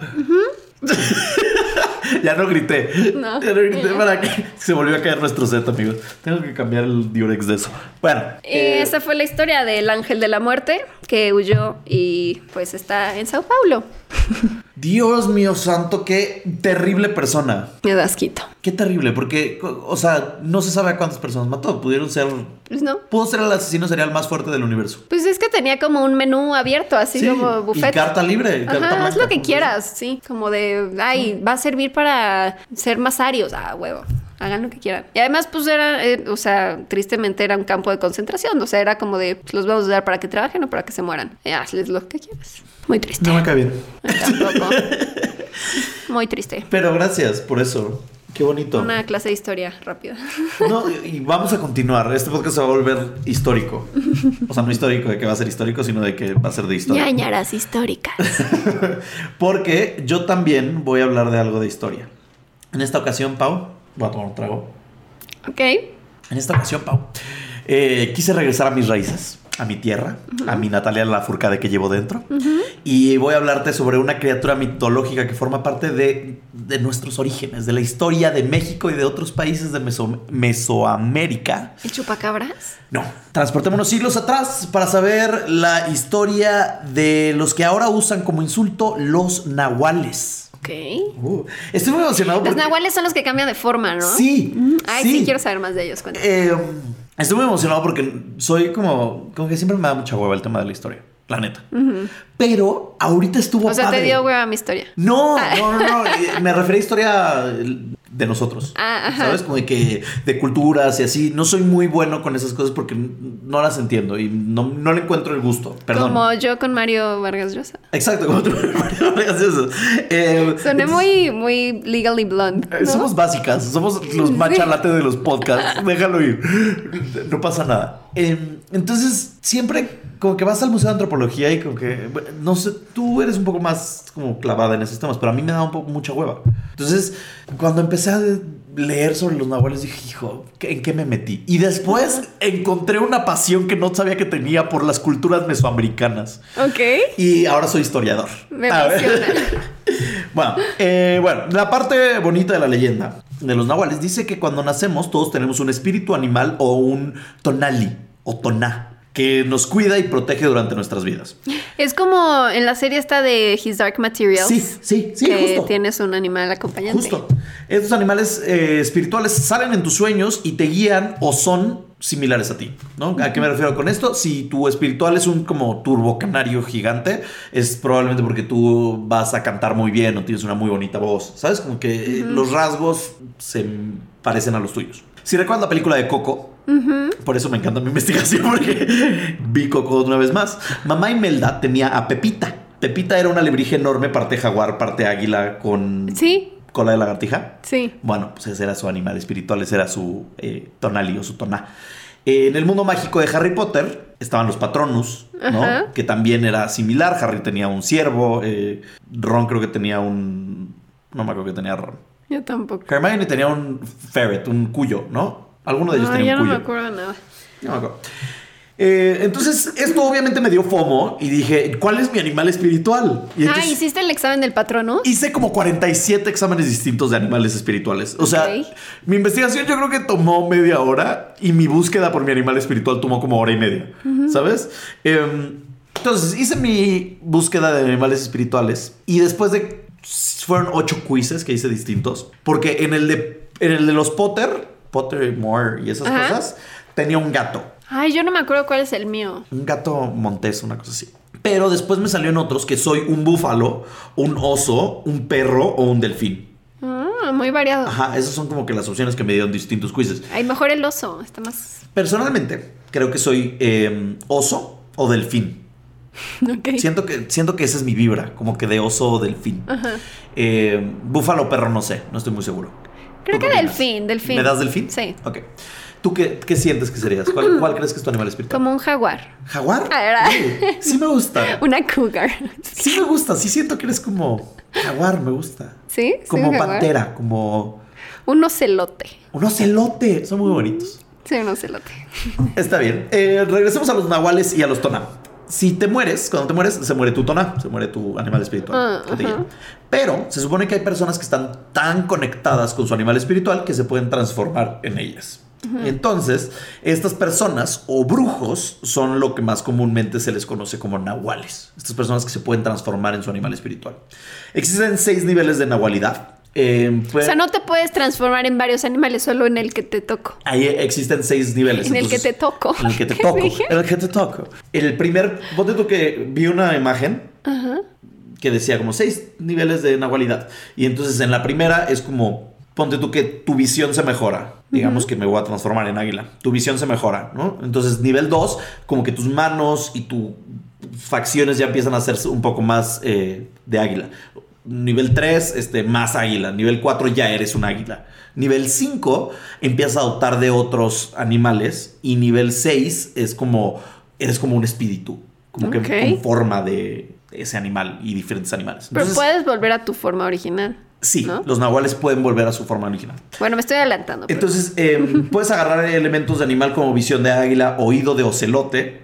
ya no grité. No. Ya no grité para que se volvió a caer nuestro set, amigos. Tengo que cambiar el diurex de eso. Bueno. Y eh, esa fue la historia del ángel de la muerte que huyó y pues está en Sao Paulo. Dios mío santo, qué terrible persona. Me da asquito. Qué terrible, porque, o sea, no se sabe a cuántas personas mató. Pudieron ser. Pues no. Pudo ser el asesino serial más fuerte del universo. Pues es que tenía como un menú abierto, así Sí, como y buffet. carta libre, carta Ajá, haz lo que quieras, sí. Como de, ay, va a servir para ser más arios. Ah, huevo. Hagan lo que quieran. Y además, pues era, eh, o sea, tristemente era un campo de concentración. O sea, era como de, pues, los vamos a dar para que trabajen o para que se mueran. Hazles lo que quieras. Muy triste. No me cae bien. Tampoco. Muy triste. Pero gracias por eso. Qué bonito. Una clase de historia rápida. No, y vamos a continuar. Este podcast se va a volver histórico. O sea, no histórico de que va a ser histórico, sino de que va a ser de historia. Ñañaras históricas. Porque yo también voy a hablar de algo de historia. En esta ocasión, Pau, voy a tomar un trago. Ok. En esta ocasión, Pau, eh, quise regresar a mis raíces, a mi tierra, a mi Natalia Lafourcade que llevo dentro. Y voy a hablarte sobre una criatura mitológica que forma parte de, de nuestros orígenes, de la historia de México y de otros países de Meso- Mesoamérica. ¿El chupacabras? No, transportémonos siglos atrás para saber la historia de los que ahora usan como insulto los nahuales. Ok. Uh, estoy muy emocionado Los porque... nahuales son los que cambian de forma, ¿no? Sí, Mm, Ay, sí, sí. quiero saber más de ellos. Eh, estoy muy emocionado porque soy como... Como que siempre me da mucha hueva el tema de la historia. La neta. Pero ahorita estuvo o sea, padre. te dio hueva mi historia. No, Ah. no, no, no. Me refería a historia de nosotros. Ah. ¿Sabes? Como de que de culturas y así. No soy muy bueno con esas cosas porque no las entiendo y no, no le encuentro el gusto. Perdón. Como yo con Mario Vargas Llosa. Exacto, como tú me haces eso. Eh, Soné muy, muy legally blonde. eh, ¿no? Somos básicas, somos los machalates de los podcasts. Déjalo ir. No pasa nada. Eh, entonces, siempre como que vas al Museo de Antropología y como que, no sé, tú eres un poco más como clavada en esos temas, pero a mí me da un poco mucha hueva. Entonces, cuando empecé a leer sobre los nahuales, dije, hijo, ¿qué- ¿en qué me metí? Y después encontré una pasión que no sabía que tenía por las culturas mesoamericanas. Ok. Y ahora soy historiador. Me A bueno, eh, bueno, la parte bonita de la leyenda de los nahuales dice que cuando nacemos todos tenemos un espíritu animal o un tonali o toná, que nos cuida y protege durante nuestras vidas. Es como en la serie esta de His Dark Materials. Sí, sí, sí, que justo. tienes un animal acompañante. Justo. Estos animales eh, espirituales salen en tus sueños y te guían o son similares a ti, ¿no? ¿A qué me refiero con esto? Si tu espiritual es un como turbo canario gigante, es probablemente porque tú vas a cantar muy bien o tienes una muy bonita voz, ¿sabes? Como que los rasgos se parecen a los tuyos. Si recuerdas la película de Coco, por eso me encanta mi investigación, porque vi Coco una vez más. Mamá Imelda tenía a Pepita. Pepita era un alebrije enorme, parte jaguar, parte águila, con Sí, cola de lagartija. sí. Bueno, pues ese era su animal espiritual, ese era su eh, tonali o su toná. Eh, en el mundo mágico de Harry Potter estaban los patronus, ¿no? Ajá. Que también era similar. Harry tenía un ciervo, eh, Ron creo que tenía un... No me acuerdo que tenía Ron. Yo tampoco. Hermione tenía un ferret, un cuyo, ¿no? Alguno de ellos No, tenía un no cuyo. me acuerdo nada. No me acuerdo. Eh, entonces, esto obviamente me dio FOMO y dije, ¿cuál es mi animal espiritual? Y Ah, entonces- ¿hiciste el examen del patrono? Hice como 47 exámenes distintos de animales espirituales. O sea, mi investigación yo creo que tomó media hora y mi búsqueda por mi animal espiritual tomó como hora y media. ¿Sabes? Em, entonces, hice mi búsqueda de animales espirituales y después de... Fueron ocho quizzes que hice distintos. Porque en el de, en el de los Potter, Potter y Moore y esas Ajá. cosas, tenía un gato. Ay, yo no me acuerdo cuál es el mío. Un gato montés, una cosa así. Pero después me salió en otros que soy un búfalo, un oso, un perro o un delfín. Ah, muy variado. Ajá, esas son como que las opciones que me dieron distintos quizzes. Ay, mejor el oso. Está más. Personalmente, creo que soy eh, oso o delfín. Ok. Siento que, siento que esa es mi vibra, como que de oso o delfín. Ajá. Eh, búfalo o perro, no sé, no estoy muy seguro. Creo ¿Tú qué que delfín, delfín. ¿Me das delfín? Sí. Ok. ¿Tú qué, qué sientes que serías? ¿Cuál, cuál crees que es tu animal espiritual? Como un jaguar. ¿Jaguar? Ah, ¿verdad? Uh, sí me gusta. Una cougar. Sí me gusta, sí siento que eres como jaguar, me gusta. ¿Sí? ¿Sí, Como jaguar? pantera, como Un ocelote. un ocelote. Son muy bonitos. Sí, un ocelote. Está bien. Eh, regresemos a los nahuales y a los toná. Si te mueres, cuando te mueres, se muere tu toná, se muere tu animal espiritual. Ah, ajá. guía. Pero se supone que hay personas que están tan conectadas con su animal espiritual que se pueden transformar en ellas. Entonces, estas personas o brujos son lo que más comúnmente se les conoce como nahuales. Estas personas que se pueden transformar en su animal espiritual. Existen seis niveles de nahualidad. Eh, O puede- sea, no te puedes transformar en varios animales, solo en el que te toco. Ahí existen seis niveles. En el que te toco. En el que te ¿Qué toco. En el que te toco. El primer. Ponte tú que vi una imagen que decía como seis niveles de nahualidad. Y entonces en la primera es como. Ponte tú que tu visión se mejora. Digamos que me voy a transformar en águila. Tu visión se mejora, ¿no? Entonces, nivel 2, como que tus manos y tus facciones ya empiezan a hacerse un poco más eh, de águila. Nivel 3, este, más águila. Nivel 4 ya eres un águila. Nivel 5 empiezas a adoptar de otros animales. Y nivel 6 es como, eres como un espíritu. Como que con forma de ese animal y diferentes animales. Pero Entonces, puedes volver a tu forma original. sí, ¿no? los nahuales pueden volver a su forma original. Bueno, me estoy adelantando. pero- Entonces, eh, puedes agarrar elementos de animal como visión de águila, oído de ocelote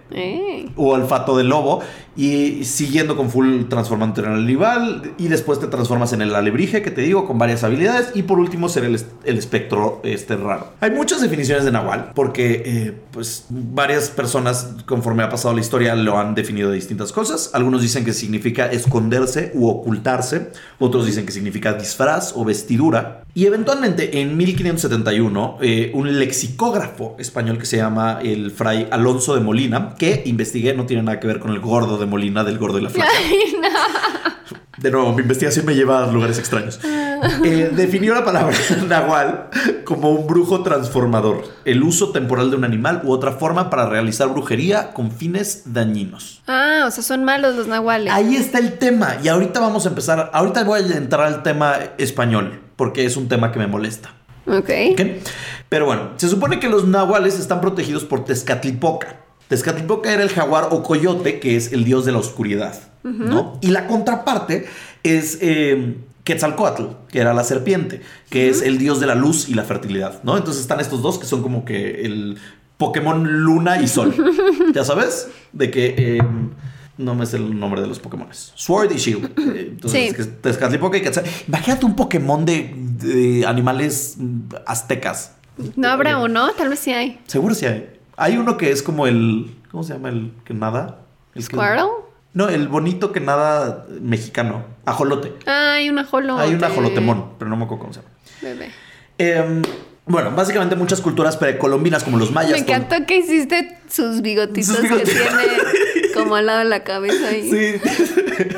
O olfato de lobo y siguiendo con full transformante en el animal y después te transformas en el alebrije que te digo con varias habilidades y por último ser el, el espectro este raro. Hay muchas definiciones de nahual porque eh, pues varias personas conforme ha pasado la historia lo han definido de distintas cosas. Algunos dicen que significa esconderse u ocultarse, otros dicen que significa disfraz o vestidura. Y eventualmente en 1571 eh, un lexicógrafo español que se llama el fray Alonso de Molina, que investigué, no tiene nada que ver con el gordo de Molina, del gordo y la flaca. Ay, no. De nuevo, mi investigación me lleva a lugares extraños. Eh, definió la palabra nahual como un brujo transformador, el uso temporal de un animal u otra forma para realizar brujería con fines dañinos. Ah, o sea, son malos los nahuales. Ahí está el tema y ahorita vamos a empezar, ahorita voy a entrar al tema español porque es un tema que me molesta. Ok. ¿ok? Pero bueno, se supone que los nahuales están protegidos por Tezcatlipoca. Tezcatlipoca era el jaguar o coyote, que es el dios de la oscuridad, ¿no? Y la contraparte es eh, Quetzalcoatl, que era la serpiente, que es el dios de la luz y la fertilidad, ¿no? Entonces están estos dos que son como que el Pokémon Luna y Sol, ¿ya sabes? De que... eh, no me sé el nombre de los Pokémon. Sword y Shield. Eh, Entonces, Sí. Tezcatlipoca y Quetzal. Imagínate un Pokémon de, de animales mm, aztecas. No habrá uno, tal vez sí hay. Seguro sí hay. Hay uno que es como el. ¿Cómo se llama el que nada? El no, el bonito que nada mexicano. Ajolote. Ah, hay un ajolote. Hay un ajolotemón, pero no me acuerdo cómo se llama. Bebé. Em, bueno, básicamente muchas culturas precolombinas como los mayas. Me encantó que hiciste sus bigotitos Sus bigotitos. que tiene como al lado de la cabeza ahí. Sí.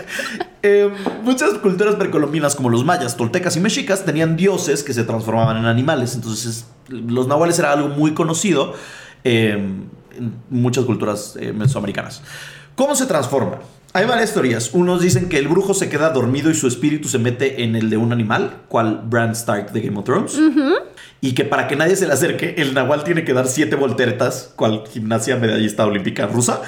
Em, muchas culturas precolombinas como los mayas, toltecas y mexicas tenían dioses que se transformaban en animales. Entonces, los nahuales era algo muy conocido em, en muchas culturas eh, mesoamericanas. ¿Cómo se transforma? Hay varias teorías. Unos dicen que el brujo se queda dormido y su espíritu se mete en el de un animal, cual Bran Stark de Game of Thrones. Y que para que nadie se le acerque, el nahual tiene que dar siete volteretas, cual gimnasia medallista olímpica rusa.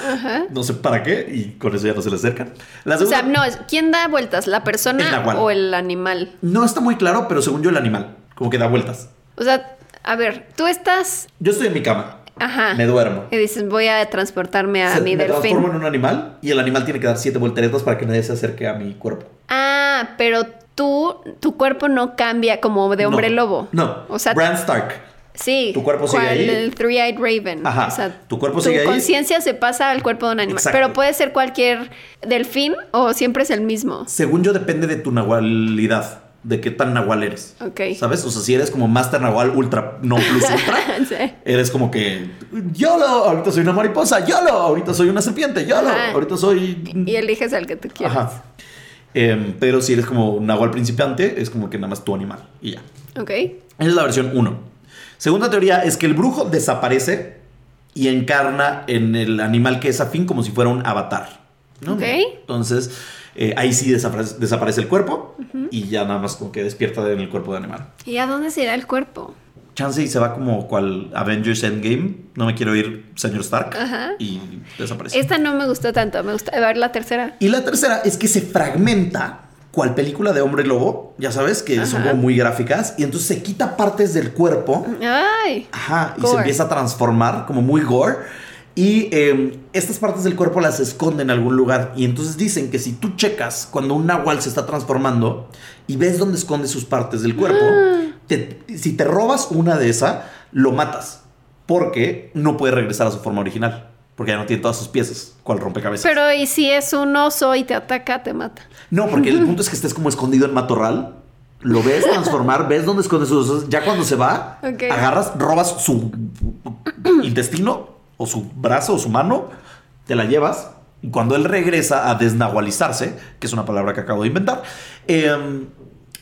No sé para qué, y con eso ya no se le acercan. La O sea, no, es- ¿quién da vueltas? ¿La persona o el animal? No está muy claro, pero según yo el animal, como que da vueltas. O sea, a ver, tú estás. Yo estoy en mi cama, Ajá. me duermo. Y dices, voy a transportarme a Se- mi me delfín. transformo en un animal y el animal tiene que dar siete volteretas para que nadie se acerque a mi cuerpo. Ah, pero tú, tu cuerpo no cambia como de hombre No, lobo. No, O sea, Bran Stark. sí. tu cuerpo sigue ahí. El Three-Eyed Raven. Ajá, O sea, tu cuerpo sigue ahí. conciencia se pasa al cuerpo de un animal. Exacto. Pero puede ser cualquier delfín o siempre es el mismo. Según yo depende de tu nahualidad, de qué tan nahual eres. Ok. ¿Sabes? O sea, si eres como Master Nahual Ultra, no Plus Ultra, Sí. eres como que YOLO, ahorita soy una mariposa, YOLO, ahorita soy una serpiente, YOLO, Ajá. ahorita soy Y eliges al que tú quieras. Ajá. Em, pero si eres como un nahual principiante, es como que nada más tu animal y ya. Ok. Esa es la versión 1. Segunda teoría es que el brujo desaparece y encarna en el animal que es afín como si fuera un avatar. ¿no? Ok. Entonces, eh, ahí sí desaparece, desaparece el cuerpo y ya nada más como que despierta en el cuerpo de animal. ¿Y a dónde se irá el cuerpo? Chance y se va como cual Avengers Endgame. No me quiero ir, señor Stark. Ajá. Y desaparece. Esta no me gustó tanto. Me gusta ver la tercera. Y la tercera es que se fragmenta cual película de hombre lobo, ya sabes, que son como muy gráficas, y entonces se quita partes del cuerpo, Ay. ajá, y se empieza a transformar como muy gore. Y eh, estas partes del cuerpo las esconden en algún lugar. Y entonces dicen que si tú checas cuando un nahual se está transformando y ves dónde esconde sus partes del cuerpo, Ah. te- si te robas una de esas, lo matas. Porque no puede regresar a su forma original. Porque ya no tiene todas sus piezas, cual rompecabezas. Pero ¿y si es un oso y te ataca, te mata? No, porque el punto es que estés como escondido en matorral. Lo ves transformar, ves dónde esconde sus osos. Ya cuando se va, agarras, robas su intestino o su brazo o su mano, te la llevas. Y cuando él regresa a desnahualizarse, que es una palabra que acabo de inventar, em,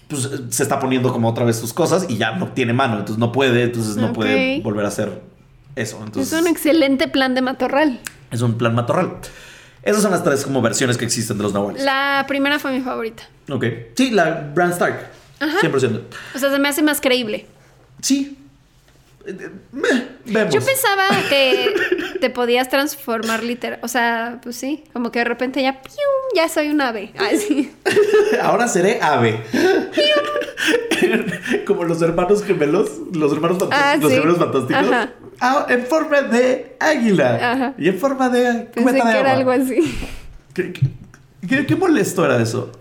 pues se está poniendo como otra vez sus cosas y ya no tiene mano, entonces no puede, entonces no puede volver a hacer eso. Entonces, es un excelente plan de matorral. es un plan matorral. Esas son las tres como versiones que existen de los nahuales. La primera fue mi favorita. Ok. Sí, la Bran Stark. 100%. O sea, se me hace más creíble. Sí. Meh, vemos. Yo pensaba que te podías transformar literal. O sea, pues sí, como que de repente ya, ¡pium! ya soy un ave. Así. Ahora seré ave. Como los hermanos gemelos, los hermanos fantásticos, Ah, los sí. gemelos fantásticos. Ajá. Ah, en forma de águila. Ajá. Y en forma de Pensé de que era algo así. ¿Qué, qué- qué- qué molesto era eso?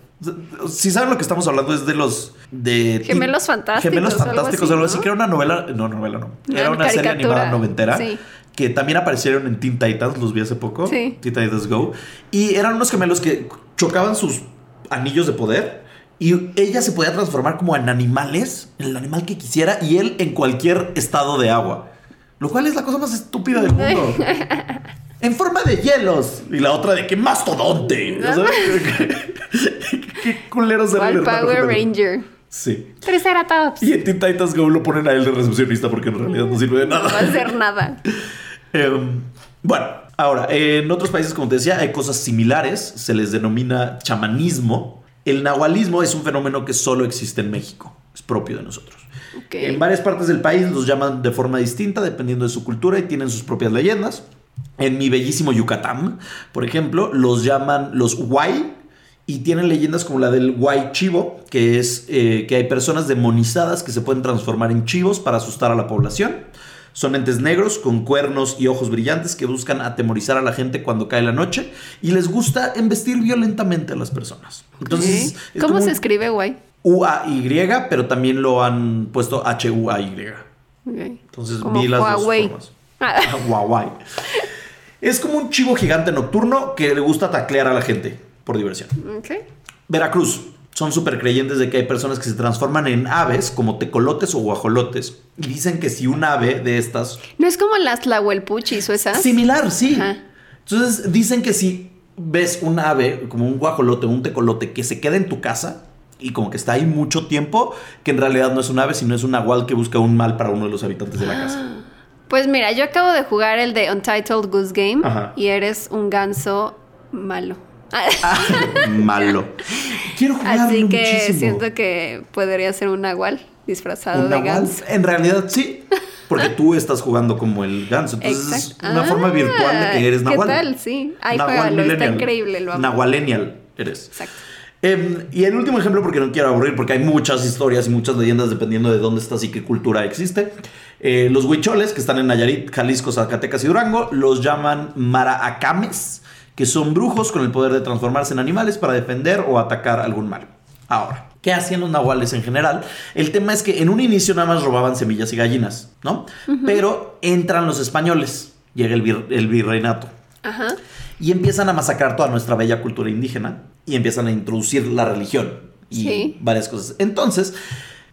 Si saben lo que estamos hablando es de los de Gemelos fantásticos, Gemelos fantásticos, algo así, ¿no? que era una novela, no novela no, era una serie animada noventera sí. que también aparecieron en Teen Titans, los vi hace poco, Sí. Teen Titans Go, y eran unos gemelos que chocaban sus anillos de poder y ella se podía transformar como en animales, en el animal que quisiera y él en cualquier esté de agua, lo cual es la cosa más estúpida del mundo. En forma de hielos. Y la otra de que mastodonte. ¿no? ¿Qué, qué culeros era el ¿Cuál hermano Power. Ranger? Sí. Triceratops. Y en Teen Titans Go lo ponen a él de recepcionista porque en realidad no sirve de No va a nada. hacer nada. Em, bueno, ahora, en otros países, como te decía, hay cosas similares. Se les denomina chamanismo. El nahualismo es un fenómeno que solo existe en México. Es propio de nosotros. Ok. En varias partes del país los llaman de forma distinta dependiendo de su cultura y tienen sus propias leyendas. En mi bellísimo Yucatán, por ejemplo, los llaman los Huay y tienen leyendas como la del Huay Chivo, que es eh, que hay personas demonizadas que se pueden transformar en chivos para asustar a la población. Son entes negros con cuernos y ojos brillantes que buscan atemorizar a la gente cuando cae la noche y les gusta embestir violentamente a las personas. Entonces, es ¿Cómo como se escribe, güey? U-A-Y, pero también lo han puesto H-U-A-Y. Ok. Entonces Como vi las dos Huawei. formas. Ah. Es como un chivo gigante nocturno que le gusta taclear a la gente por diversión. Veracruz. Son súper creyentes de que hay personas que se transforman en aves como tecolotes o guajolotes. Y dicen que si un ave de estas... ¿No es como las tlahuelpuchis o esas? Similar, sí. Ajá. Entonces dicen que si ves un ave como un guajolote o un tecolote que se queda en tu casa y como que está ahí mucho tiempo, que en realidad no es un ave, sino es un nahual que busca un mal para uno de los habitantes de la casa. Pues mira, yo acabo de jugar el de Untitled Goose Game Ajá. y eres un ganso malo. Malo. Quiero jugarlo Así que muchísimo. siento que podría ser un nahual disfrazado un de nahual. ganso. En realidad sí, porque tú estás jugando como el ganso. Entonces Exacto. es una forma Ah, virtual de que eres ¿qué nahual. tal? Sí. Ay, Nahual está increíble, lo amo. Nahualenial eres. Exacto. Em, y el último ejemplo, porque no quiero aburrir, porque hay muchas historias y muchas leyendas dependiendo de dónde estás y qué cultura existe. Eh, los huicholes, que están en Nayarit, Jalisco, Zacatecas y Durango, los llaman maraacames, que son brujos con el poder de transformarse en animales para defender o atacar algún mal. Ahora, ¿qué hacían los nahuales en general? El tema es que en un inicio nada más robaban semillas y gallinas, ¿no? Pero entran los españoles, llega el, vir- el virreinato Ajá. y empiezan a masacrar toda nuestra bella cultura indígena y empiezan a introducir la religión y Sí. varias cosas. Entonces,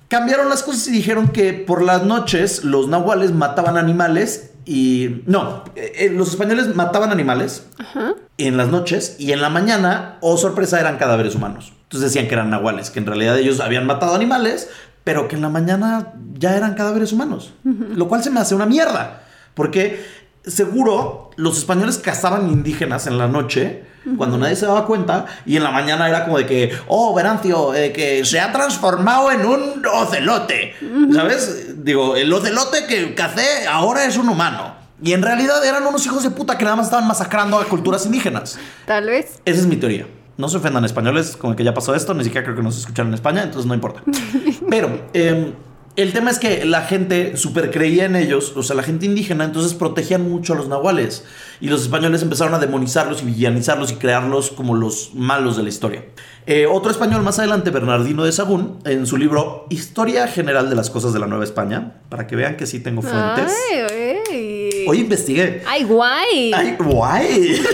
cambiaron las cosas y dijeron que por las noches los nahuales mataban animales y no, eh, eh, los españoles mataban animales Ajá. en las noches y en la mañana, oh sorpresa, eran cadáveres humanos. Entonces decían que eran nahuales, que en realidad ellos habían matado animales, pero que en la mañana ya eran cadáveres humanos. Lo cual se me hace una mierda, porque seguro los españoles cazaban indígenas en la noche. Cuando nadie se daba cuenta, y en la mañana era como de que, oh, Verancio, eh, que se ha transformado en un ocelote. ¿Sabes? Digo, el ocelote que cacé ahora es un humano. Y en realidad eran unos hijos de puta que nada más estaban masacrando a culturas indígenas. Tal vez. Esa es mi teoría. No se ofendan españoles, como que ya pasó esto, ni siquiera creo que nos escucharon en España, entonces no importa. Pero em, el tema es que la gente super creía en ellos, o sea, la gente indígena, entonces protegían mucho a los nahuales. Y los españoles empezaron a demonizarlos y villanizarlos y crearlos como los malos de la historia. Eh, otro español más adelante, Bernardino de Sagún, en su libro Historia General de las Cosas de la Nueva España, para que vean que sí tengo fuentes. Ay, ay. Hoy investigué. Ay, guay. ¡Ay, guay!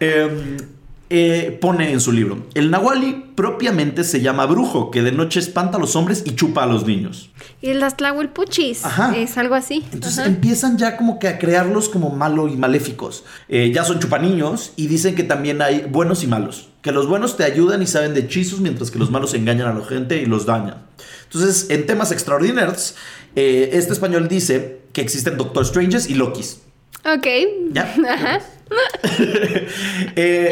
Em, eh, pone en su libro, el nahuali propiamente se llama brujo, que de noche espanta a los hombres y chupa a los niños. Y las tlahuelpuchis. Ajá. Es algo así. Entonces Ajá. empiezan ya como que a crearlos como malo y maléficos. Eh, ya son chupaniños y dicen que también hay buenos y malos. Que los buenos te ayudan y saben de hechizos, mientras que los malos engañan a la gente y los dañan. Entonces, en temas extraordinarios, eh, este español dice que existen Doctor Stranges y Lokis. Ok. ¿Ya? Ajá. Eh,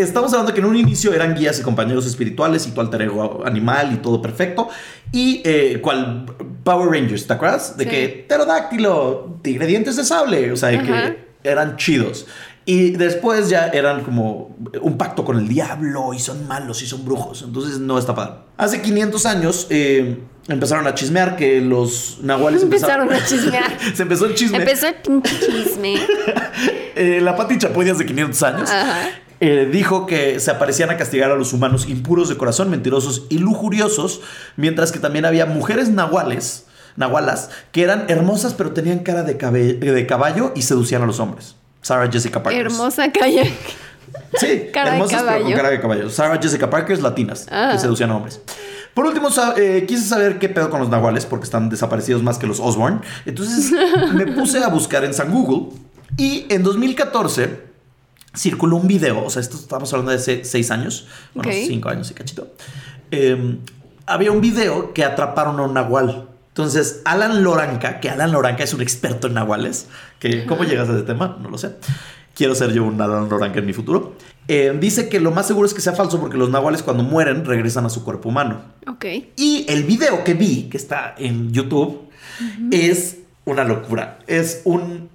estamos hablando que en un inicio eran guías y compañeros espirituales y tu alter ego animal y todo perfecto. Y eh, cual Power Rangers, ¿te acuerdas? De Sí. que pterodáctilo, tigre dientes de sable, o sea, de que eran chidos. Y después ya eran como un pacto con el diablo y son malos y son brujos. Entonces no está padre. Hace 500 años eh, empezaron a chismear que los nahuales Empezaron a chismear. Se empezó el chisme. Empezó el pinche chisme. Eh, la Pati Chapoy hace 500 años Ajá. Eh, dijo que se aparecían a castigar a los humanos impuros de corazón, mentirosos y lujuriosos, mientras que también había mujeres nahuales, nahualas, que eran hermosas pero tenían cara de, caballo y seducían a los hombres. Sarah Jessica Parker. Hermosa calle. Sí, Cara de hermosas pero con cara de caballo. Sarah Jessica Parker latinas Ah. que seducían a hombres. Por último, eh, quise saber qué pedo con los nahuales porque están desaparecidos más que los Osborne. Entonces me puse a buscar en San Google y en 2014 circuló un video, o sea, esto estamos hablando de hace seis años, bueno, cinco años y cachito. Eh, había un video que atraparon a un nahual. Entonces, Alan Loranca, que Alan Loranca es un experto en nahuales, que ¿cómo llegas a ese tema? No lo sé. Quiero ser yo un Alan Loranca en mi futuro. Eh, dice que lo más seguro es que sea falso porque los nahuales cuando mueren regresan a su cuerpo humano. Ok. Y el video que vi, que está en YouTube, es una locura. Es un...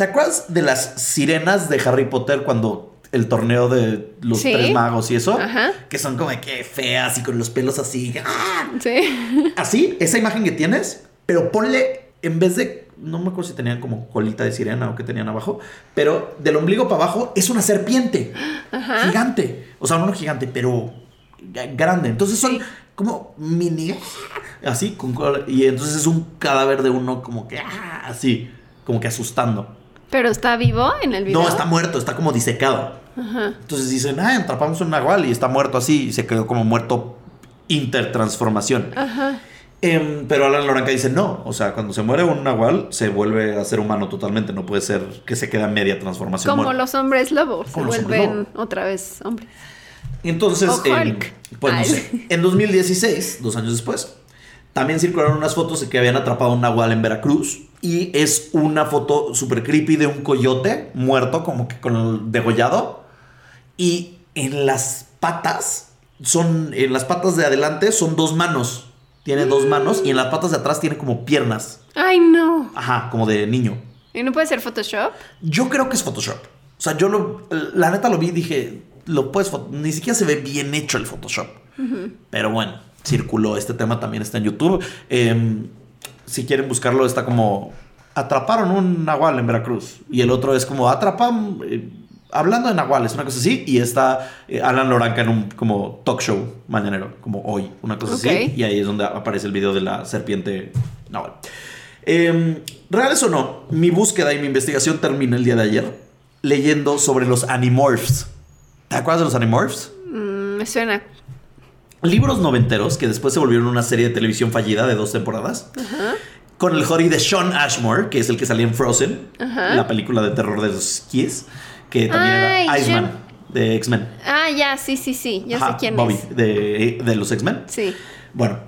¿Te acuerdas de las sirenas de Harry Potter cuando el torneo de los Sí. tres magos y eso? Ajá. Que son como de que feas y con los pelos así. ¡ah! Sí. Así, esa imagen que tienes, pero ponle, en vez de, no me acuerdo si tenían como colita de sirena o que tenían abajo, pero del ombligo para abajo es una serpiente Ajá. gigante. O sea, no gigante, pero grande. Entonces son Sí. como mini, así, con cola, y entonces es un cadáver de uno como que, ah, así, como que asustando. ¿Pero está vivo en el video? No, está muerto, está como disecado. Ajá. Entonces dicen, ah, atrapamos un nahual y está muerto así, y se quedó como muerto intertransformación. Ajá. Em, pero Alan Loranca dice, no, o sea, cuando se muere un nahual, se vuelve a ser humano totalmente, no puede ser que se quede a media transformación. Como muerto". los hombres lobos. Se vuelven lobo. otra vez hombres. Entonces, O em, pues no sé, en 2016, dos años después, también circularon unas fotos de que habían atrapado un nahual en Veracruz. Y es una foto súper creepy de un coyote muerto, como que con el degollado. Y en las patas, son, en las patas de adelante son dos manos. Tiene dos manos y en las patas de atrás tiene como piernas. Ay, no. Ajá, como de niño. ¿Y no puede ser Photoshop? Yo creo que es Photoshop. O sea, yo lo, la neta lo vi y dije, lo puedes, ni siquiera se ve bien hecho el Photoshop. Pero bueno, circuló este tema, también está en YouTube. Em, si quieren buscarlo, está como, atraparon un nahual en Veracruz. Y el otro es como, atrapan, eh, hablando de nahuales, una cosa así. Y está eh, Alan Loranca en un como talk show mañanero, como hoy, una cosa Ok. así. Y ahí es donde aparece el video de la serpiente nahual. Eh, reales o no, mi búsqueda y mi investigación termina el día de ayer leyendo sobre los Animorphs. ¿Te acuerdas de los Animorphs? Mm, me suena. Libros noventeros que después se volvieron una serie de televisión fallida de dos temporadas. Con el Jory de Sean Ashmore, que es el que salía en Frozen, Ajá. la película de terror de los skis, que también Ay, era Iceman Sean- de X-Men. Ah, ya, sí, sí, sí. Ya Ajá, sé quién Bobby, es. De, de los X-Men. Sí. Bueno,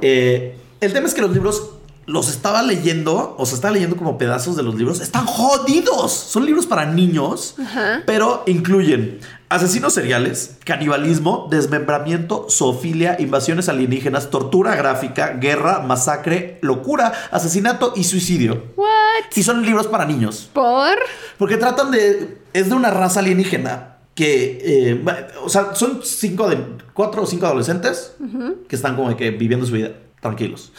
eh, el tema es que los libros los estaba leyendo, o sea, estaba leyendo como pedazos de los libros. Están jodidos. Son libros para niños, Ajá. pero incluyen asesinos seriales, canibalismo, desmembramiento, zoofilia, invasiones alienígenas, tortura gráfica, guerra, masacre, locura, asesinato y suicidio. What? Y son libros para niños. ¿Por? Porque tratan de. Es de una raza alienígena que. eh, o sea, son cinco de. cuatro o cinco adolescentes que están como que viviendo su vida tranquilos.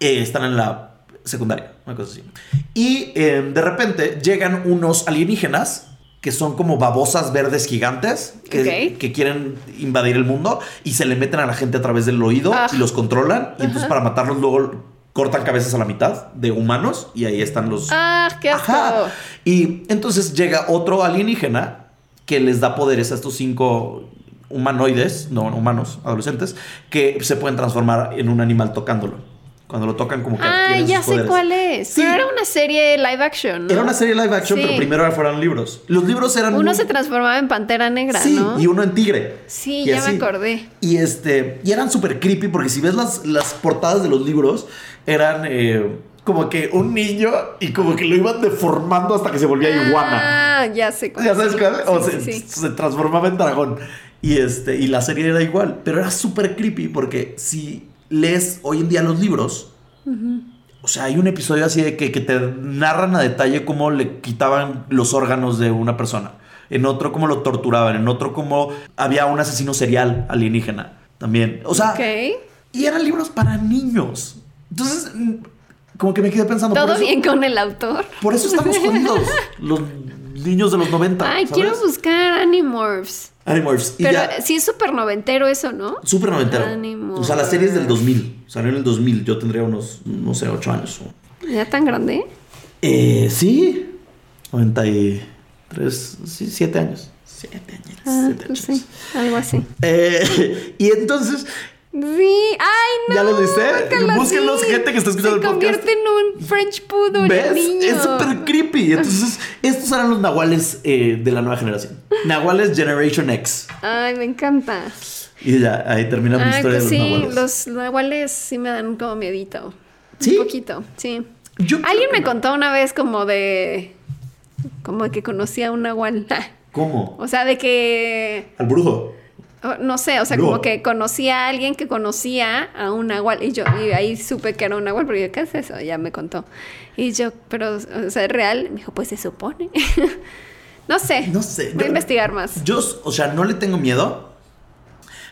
Eh, están en la secundaria, una cosa así. Y eh, de repente llegan unos alienígenas que son como babosas verdes gigantes que, quieren invadir el mundo y se le meten a la gente a través del oído Ah. y los controlan. Y entonces para matarlos luego cortan cabezas a la mitad de humanos y ahí están los, Ah, qué asco. Ajá. Y entonces llega otro alienígena que les da poderes a estos cinco humanoides, no humanos, adolescentes, que se pueden transformar en un animal tocándolo. Cuando lo tocan como que Ah, ya sus sé poderes. cuál es. Sí. Pero era una serie live action, ¿no? Era una serie live action, Sí. pero primero fueron libros. Los libros eran Uno muy- se transformaba en pantera negra, Sí, ¿no? y uno en tigre. Sí, Y ya así. me acordé. Y este, y eran súper creepy porque si ves las, las portadas de los libros, eran eh, como que un niño y como que lo iban deformando hasta que se volvía iguana. Ah, ya sé cuál. ¿Ya sabes cuál? O se, se transformaba en dragón. Y, este, y la serie era igual. Pero era súper creepy porque si lees hoy en día los libros, o sea, hay un episodio así de que, que te narran a detalle cómo le quitaban los órganos de una persona. En otro, cómo lo torturaban. En otro, cómo había un asesino serial alienígena también. O sea, Ok. y eran libros para niños. Entonces, mm, como que me quedé pensando. ¿Todo eso- bien con el autor? Por eso estamos jodidos. los niños de los 90. Ay, ¿sabes? quiero buscar Animorphs. Animorphs. Pero ya, sí es súper noventero eso, ¿no? súper noventero. Animorphs. O sea, la serie es del 2000. Salió en el 2000. Yo tendría unos, no sé, 8 años. ¿Ya tan grande? Eh, sí. 93, sí, 7 años. 7 años. Ah, 7 pues años. sí, algo así. Eh, y entonces, Sí, ay, no. ¿Ya lo viste? Búsquenlos, sí. gente que está escuchando Se el podcast. convierte en un French Poodle, ¿ves? el niño. Es súper creepy. Entonces, estos eran los nahuales eh, de la nueva generación. Nahuales Generation X. Ay, me encanta. Y ya, ahí termina mi Ay, historia pues de los sí, nahuales. los nahuales sí me dan como miedito. ¿Sí? Un poquito, sí. Yo Alguien me no. contó una vez como de... Como de que conocía a un nahual. ¿Cómo? O sea, de que... Al brujo. Oh, No sé, o sea, como que conocía a alguien que conocía a un nahual. Y yo, y ahí supe que era un nahual, porque yo, ¿qué es eso? Ya me contó. Y yo, pero, o sea, ¿es real? Me dijo, pues se supone. no sé. No sé. Voy a investigar más. Yo, o sea, no le tengo miedo.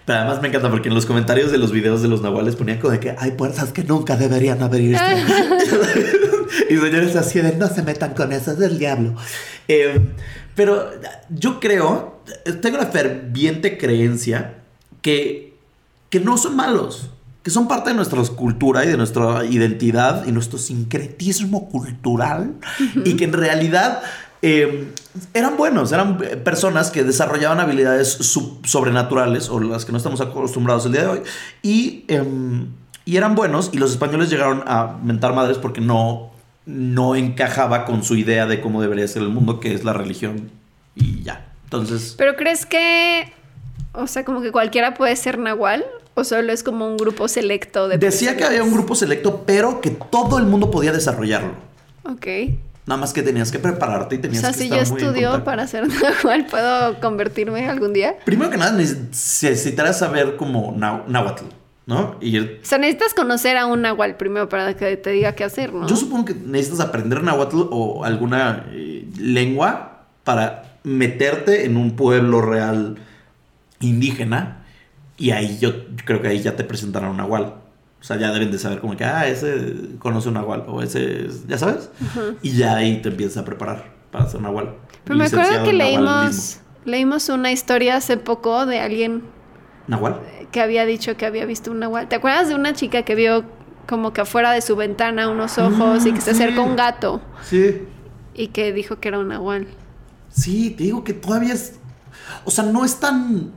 Pero además me encanta porque en los comentarios de los videos de los nahuales ponían como de que hay puertas que nunca deberían abrirse. y señores así de no se metan con eso, es del diablo. Eh, pero yo creo, tengo una ferviente creencia que que no son malos, que son parte de nuestra cultura y de nuestra identidad y nuestro sincretismo cultural y que en realidad eh, eran buenos, eran personas que desarrollaban habilidades sobrenaturales o las que no estamos acostumbrados el día de hoy y, em, y eran buenos y los españoles llegaron a mentar madres porque no, no encajaba con su idea de cómo debería ser el mundo, que es la religión y ya. Entonces... ¿Pero crees que, o sea, como que cualquiera puede ser nahual? ¿O solo es como un grupo selecto de Decía que había un grupo selecto, pero que todo el mundo podía desarrollarlo. Ok. Nada más que tenías que prepararte y O tenías sea, que si yo estar muy en estudio para ser nahual, ¿puedo convertirme algún día? Primero que nada, necesitarás saber como náhu- náhuatl, ¿no? Y el- O sea, necesitas conocer a un nahual primero para que te diga qué hacer, ¿no? yo supongo que necesitas aprender náhuatl o alguna eh, lengua para meterte en un pueblo real indígena y ahí yo, yo creo que ahí ya te presentarán un nahual. O sea, ya deben de saber como que, ah, ese conoce un nahual o ese, es- ya sabes. Y ya ahí te empiezas a preparar para ser nahual. Pero me acuerdo que leímos, leímos una historia hace poco de alguien ¿Nahual? que había dicho que había visto un nahual. ¿Te acuerdas de una chica que vio como que afuera de su ventana unos ojos y que se sí. acercó un gato Sí. y que dijo que era un nahual? Sí, te digo que todavía es. O sea, no están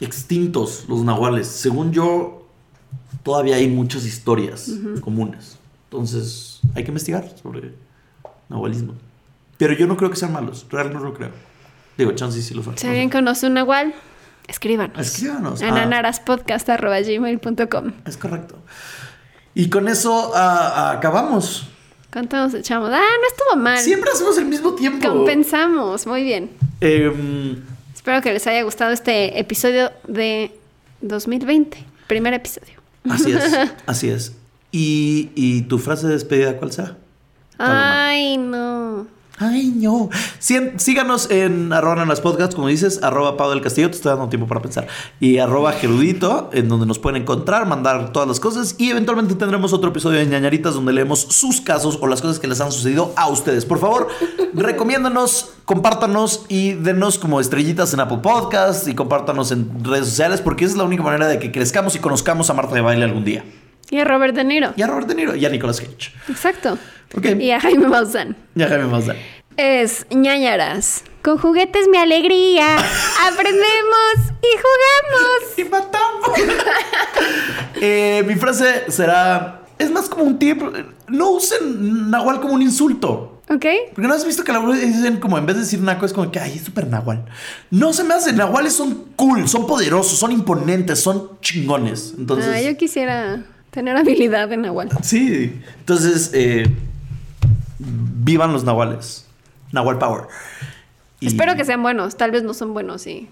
extintos los nahuales. Según yo, todavía hay muchas historias comunes. Entonces, hay que investigar sobre nahualismo. Pero yo no creo que sean malos. Realmente no lo creo. Digo, chance sí lo son. Si alguien conoce un nahual, escríbanos. Escríbanos. Ah. nanaraspodcast.gmail.com Es correcto. Y con eso ah, acabamos. ¿Cuánto nos echamos? Ah, no estuvo mal. Siempre hacemos el mismo tiempo. Compensamos. Muy bien. Em, Espero que les haya gustado este episodio de 2020. Primer episodio. así es, así es. ¿Y, y tu frase de despedida cuál será? Paloma. Ay, no. Ay, no. Sí- síganos en arroba las podcasts, como dices, arroba Pau del Castillo, te estoy dando tiempo para pensar. Y arroba Gerudito, en donde nos pueden encontrar, mandar todas las cosas. Y eventualmente tendremos otro episodio de ñañaritas donde leemos sus casos o las cosas que les han sucedido a ustedes. Por favor, recomiéndanos, compártanos y denos como estrellitas en Apple Podcasts y compártanos en redes sociales, porque esa es la única manera de que crezcamos y conozcamos a Marta de Baile algún día. Y a Robert De Niro. Y a Robert De Niro y a Nicolas Cage. Exacto. Y a Jaime Maussan. Y a Jaime Maussan. Es ñañaras. Con juguetes mi alegría. Aprendemos y jugamos. y matamos. Eh, mi frase será: es más como un tip. No usen nahual como un insulto. ¿Ok? Porque no has visto que la dicen como en vez de decir naco es como que ay, es súper nahual. No se me hace. Nahuales son cool, son poderosos, son imponentes, son chingones. Entonces, Ah, yo quisiera tener habilidad en Nahual. sí. Entonces, eh, vivan los nahuales. Nahual Power. Y Espero que sean buenos. Tal vez no son buenos y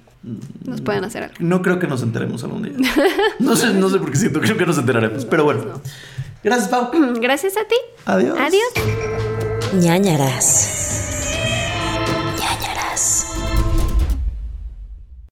nos puedan hacer algo. No creo que nos enteremos algún día. No sé, no sé por qué siento, creo que nos enteraremos. Pero bueno. Gracias, Pau. Gracias a ti. Adiós. Adiós. ñañaras.